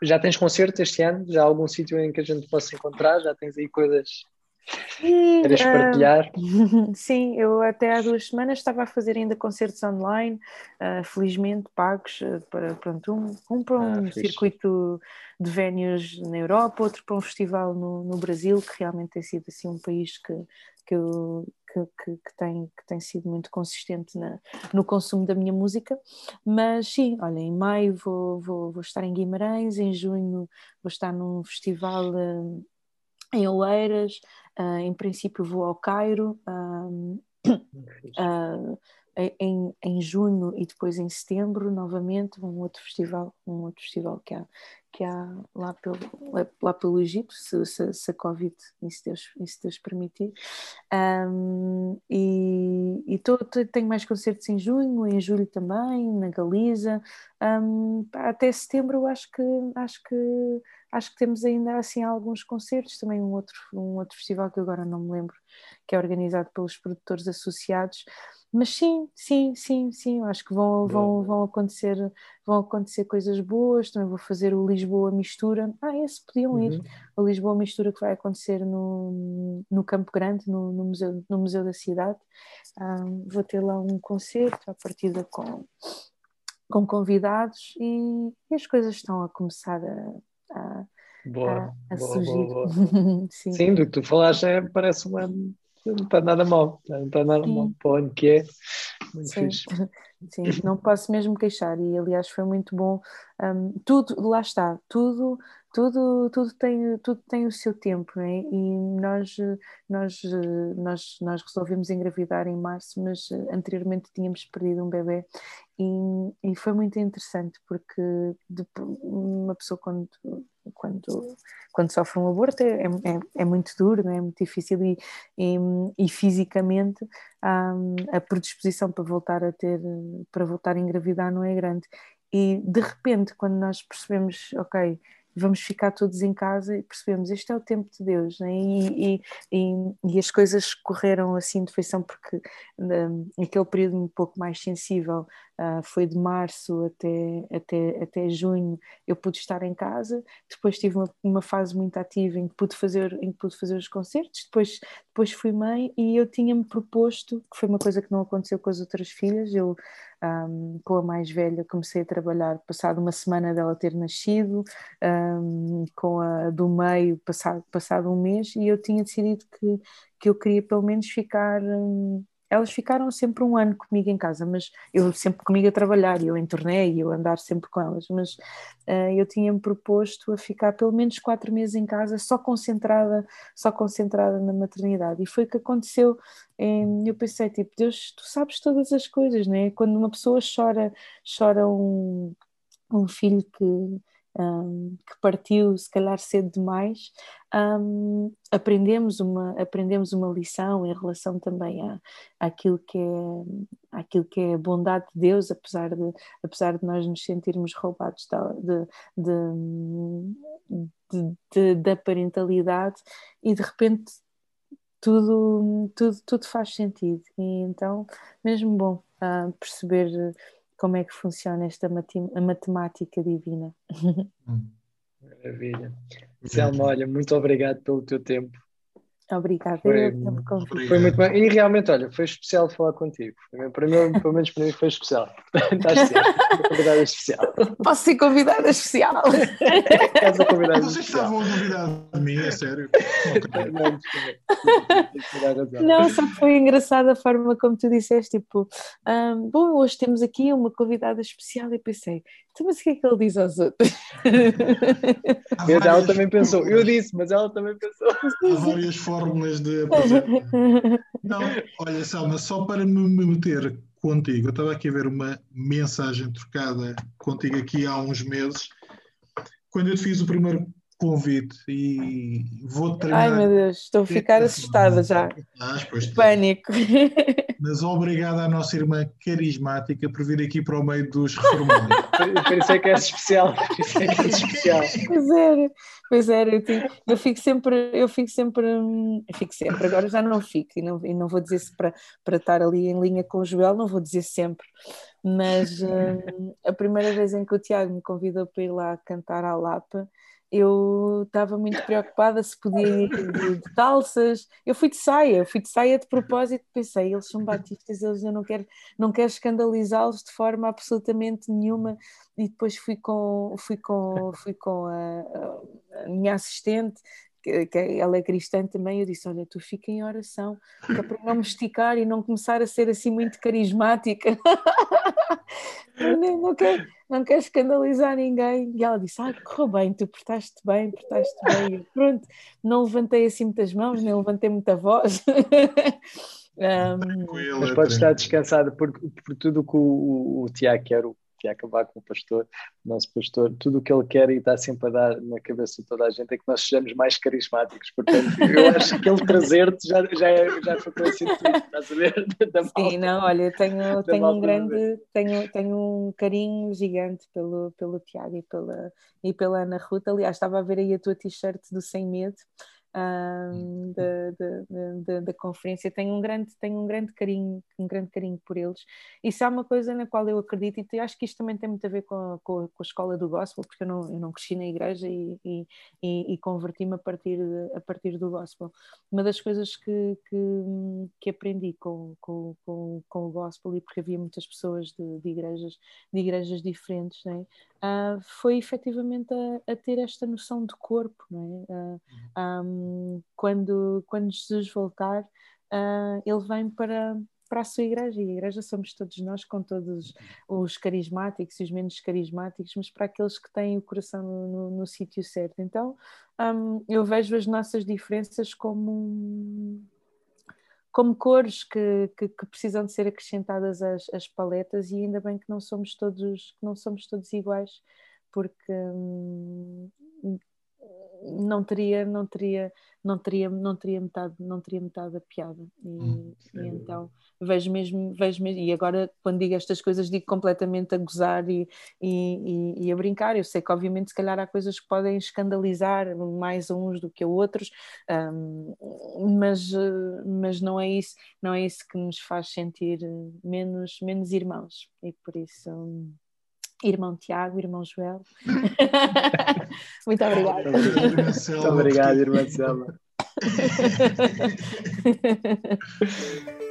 já tens concerto este ano? Já há algum sítio em que a gente possa encontrar? Já tens aí coisas Queres partilhar?
Uh, sim, eu até há duas semanas estava a fazer ainda concertos online, uh, felizmente pagos, uh, para, pronto, um, um para um ah, circuito de vénios na Europa, outro para um festival no, no Brasil, que realmente tem sido assim um país que, que, eu, que, que, que, tem, que tem sido muito consistente na, no consumo da minha música. Mas sim, olha, em maio vou, vou, vou estar em Guimarães, em junho vou estar num festival em Oeiras, uh, em princípio vou ao Cairo. Uh, em, em junho e depois em setembro novamente um outro festival um outro festival que há que há lá pelo lá pelo Egito se, se, se a Covid se Deus, se Deus permitir um, e, e tô, tenho mais concertos em junho em julho também na Galiza um, até setembro acho que acho que acho que temos ainda assim alguns concertos, também um outro, um outro festival que agora não me lembro, que é organizado pelos produtores associados. Mas sim, sim, sim, sim, acho que vão, vão, vão, acontecer, vão acontecer coisas boas. Também vou fazer o Lisboa Mistura. Ah, esse podiam uhum. ir. O Lisboa Mistura que vai acontecer no, no Campo Grande, no, no, museu, no Museu da Cidade. Um, vou ter lá um concerto à partida com, com convidados e, e as coisas estão a começar a, a,
boa, a, a boa, surgir. Boa. Sim. Sim, do que tu falaste é, parece uma. Não está nada mal, não está nada Sim. mal para onde que é. Muito
Sim. fixe. Sim, não posso mesmo queixar, e aliás foi muito bom. Um, tudo, lá está, tudo tudo, tudo, tem, tudo tem o seu tempo, é? E nós, nós, nós, nós resolvemos engravidar em março, mas anteriormente tínhamos perdido um bebê e, e foi muito interessante porque uma pessoa quando, quando, quando sofre um aborto é, é, é muito duro, não é? muito difícil e, e, e fisicamente um, a predisposição para voltar a ter, para voltar a engravidar não é grande. E de repente, quando nós percebemos, ok, vamos ficar todos em casa e percebemos este é o tempo de Deus né? e, e, e, as coisas correram assim de feição porque um, aquele período um pouco mais sensível uh, foi de março até, até, até junho eu pude estar em casa depois tive uma, uma, fase muito ativa em que pude fazer em que pude fazer os concertos depois, depois fui mãe e eu tinha-me proposto que foi uma coisa que não aconteceu com as outras filhas eu um, com a mais velha comecei a trabalhar passado uma semana dela ter nascido, um, com a do meio passado, passado um mês, e eu tinha decidido que, que eu queria pelo menos ficar um, elas ficaram sempre um ano comigo em casa, mas eu sempre comigo a trabalhar, eu em e eu andar sempre com elas, mas uh, eu tinha-me proposto a ficar pelo menos quatro meses em casa, só concentrada, só concentrada na maternidade, e foi o que aconteceu. Em, eu pensei, tipo, Deus, tu sabes todas as coisas, né? Quando uma pessoa chora, chora um, um filho que um, que partiu se calhar cedo demais, um, aprendemos, uma, aprendemos uma lição em relação também à, àquilo, que é, àquilo que é a bondade de Deus, apesar de, apesar de nós nos sentirmos roubados de, de, de, de da parentalidade e de repente tudo, tudo, tudo faz sentido. E então, mesmo bom uh, perceber como é que funciona esta matemática divina.
Maravilha. Selma, olha, muito obrigado pelo teu tempo.
Obrigada,
foi, foi muito bem. E realmente, olha, foi especial falar contigo. Para mim, pelo menos para mim, foi especial. Estás certo, convidada especial.
Posso ser convidada especial?
Estás a convidada Vocês estavam a convidar a mim, é sério.
Não, só foi engraçada a forma como tu disseste, tipo, um, bom, hoje temos aqui uma convidada especial e pensei, então, mas o que é que ele diz aos outros?
Várias... Ela também pensou, eu disse, mas ela também pensou.
Há várias fórmulas de Não, olha, Salma, só para me meter contigo, eu estava aqui a ver uma mensagem trocada contigo aqui há uns meses, quando eu te fiz o primeiro convite e vou terminar.
Ai meu Deus, estou a ficar assustada já. Ah, Pânico.
Mas obrigado à nossa irmã carismática por vir aqui para o meio dos reformados.
por isso é que é especial. Por isso é que é especial.
Pois é, pois é, eu, eu fico sempre, eu fico sempre, eu fico sempre, agora já não fico, e não, e não vou dizer se para, para estar ali em linha com o Joel, não vou dizer sempre, mas hum, a primeira vez em que o Tiago me convidou para ir lá cantar à Lapa, eu estava muito preocupada se podia ir de, de, calças. Eu fui de saia, eu fui de saia de propósito, pensei, eles são batistas, eles eu não quero, não quero escandalizá-los de forma absolutamente nenhuma. E depois fui com, fui com, fui com a, a minha assistente, que, ela é cristã também, eu disse, olha, tu fica em oração, que é para não me esticar e não começar a ser assim muito carismática. não, não quero não quero escandalizar ninguém. E ela disse: Ah, correu bem, tu portaste bem, portaste bem. pronto, não levantei assim muitas mãos, nem levantei muita voz.
um, Mas pode estar descansada por, por tudo que o, o, o Tiago quer, o que ia acabar com o pastor, o nosso pastor, tudo o que ele quer e está sempre a dar na cabeça de toda a gente é que nós sejamos mais carismáticos. Portanto, eu acho que ele trazer-te já, já, é, já foi conhecido tudo, estás a ver?
Da Sim, não, olha, tenho, tenho um grande, tenho, tenho um carinho gigante pelo, pelo Tiago e pela, e pela Ana Ruth. Aliás, estava a ver aí a tua t-shirt do Sem Medo um, da, da, da, da, conferência. Tenho um grande, tenho um grande carinho, um grande carinho por eles. Isso é uma coisa na qual eu acredito e acho que isto também tem muito a ver com a, com a, escola do gospel, porque eu não, eu não cresci na igreja e, e, e, e converti-me a partir, de, a partir do gospel. Uma das coisas que, que, que aprendi com, com, com, com, o gospel e porque havia muitas pessoas de, de igrejas, de igrejas diferentes, né? Uh, foi efetivamente a, a, ter esta noção de corpo, não é? Uh, um, quando, quando Jesus voltar, uh, ele vem para, para a sua igreja, e a igreja somos todos nós, com todos os carismáticos e os menos carismáticos, mas para aqueles que têm o coração no, no, no sítio certo. Então, um, eu vejo as nossas diferenças como como cores que, que, que, precisam de ser acrescentadas às, às, paletas e ainda bem que não somos todos não somos todos iguais porque hum, não teria não teria não teria não teria metade não teria metade da piada. E, hum, e então vejo mesmo vejo mesmo e agora quando digo estas coisas digo completamente a gozar e, e, e, a brincar. Eu sei que obviamente se calhar há coisas que podem escandalizar mais a uns do que a outros um, mas mas não é isso não é isso que nos faz sentir menos menos irmãos. E por isso um, irmão Tiago, irmão Joel. Muito obrigada.
Muito obrigado, irmã Selma.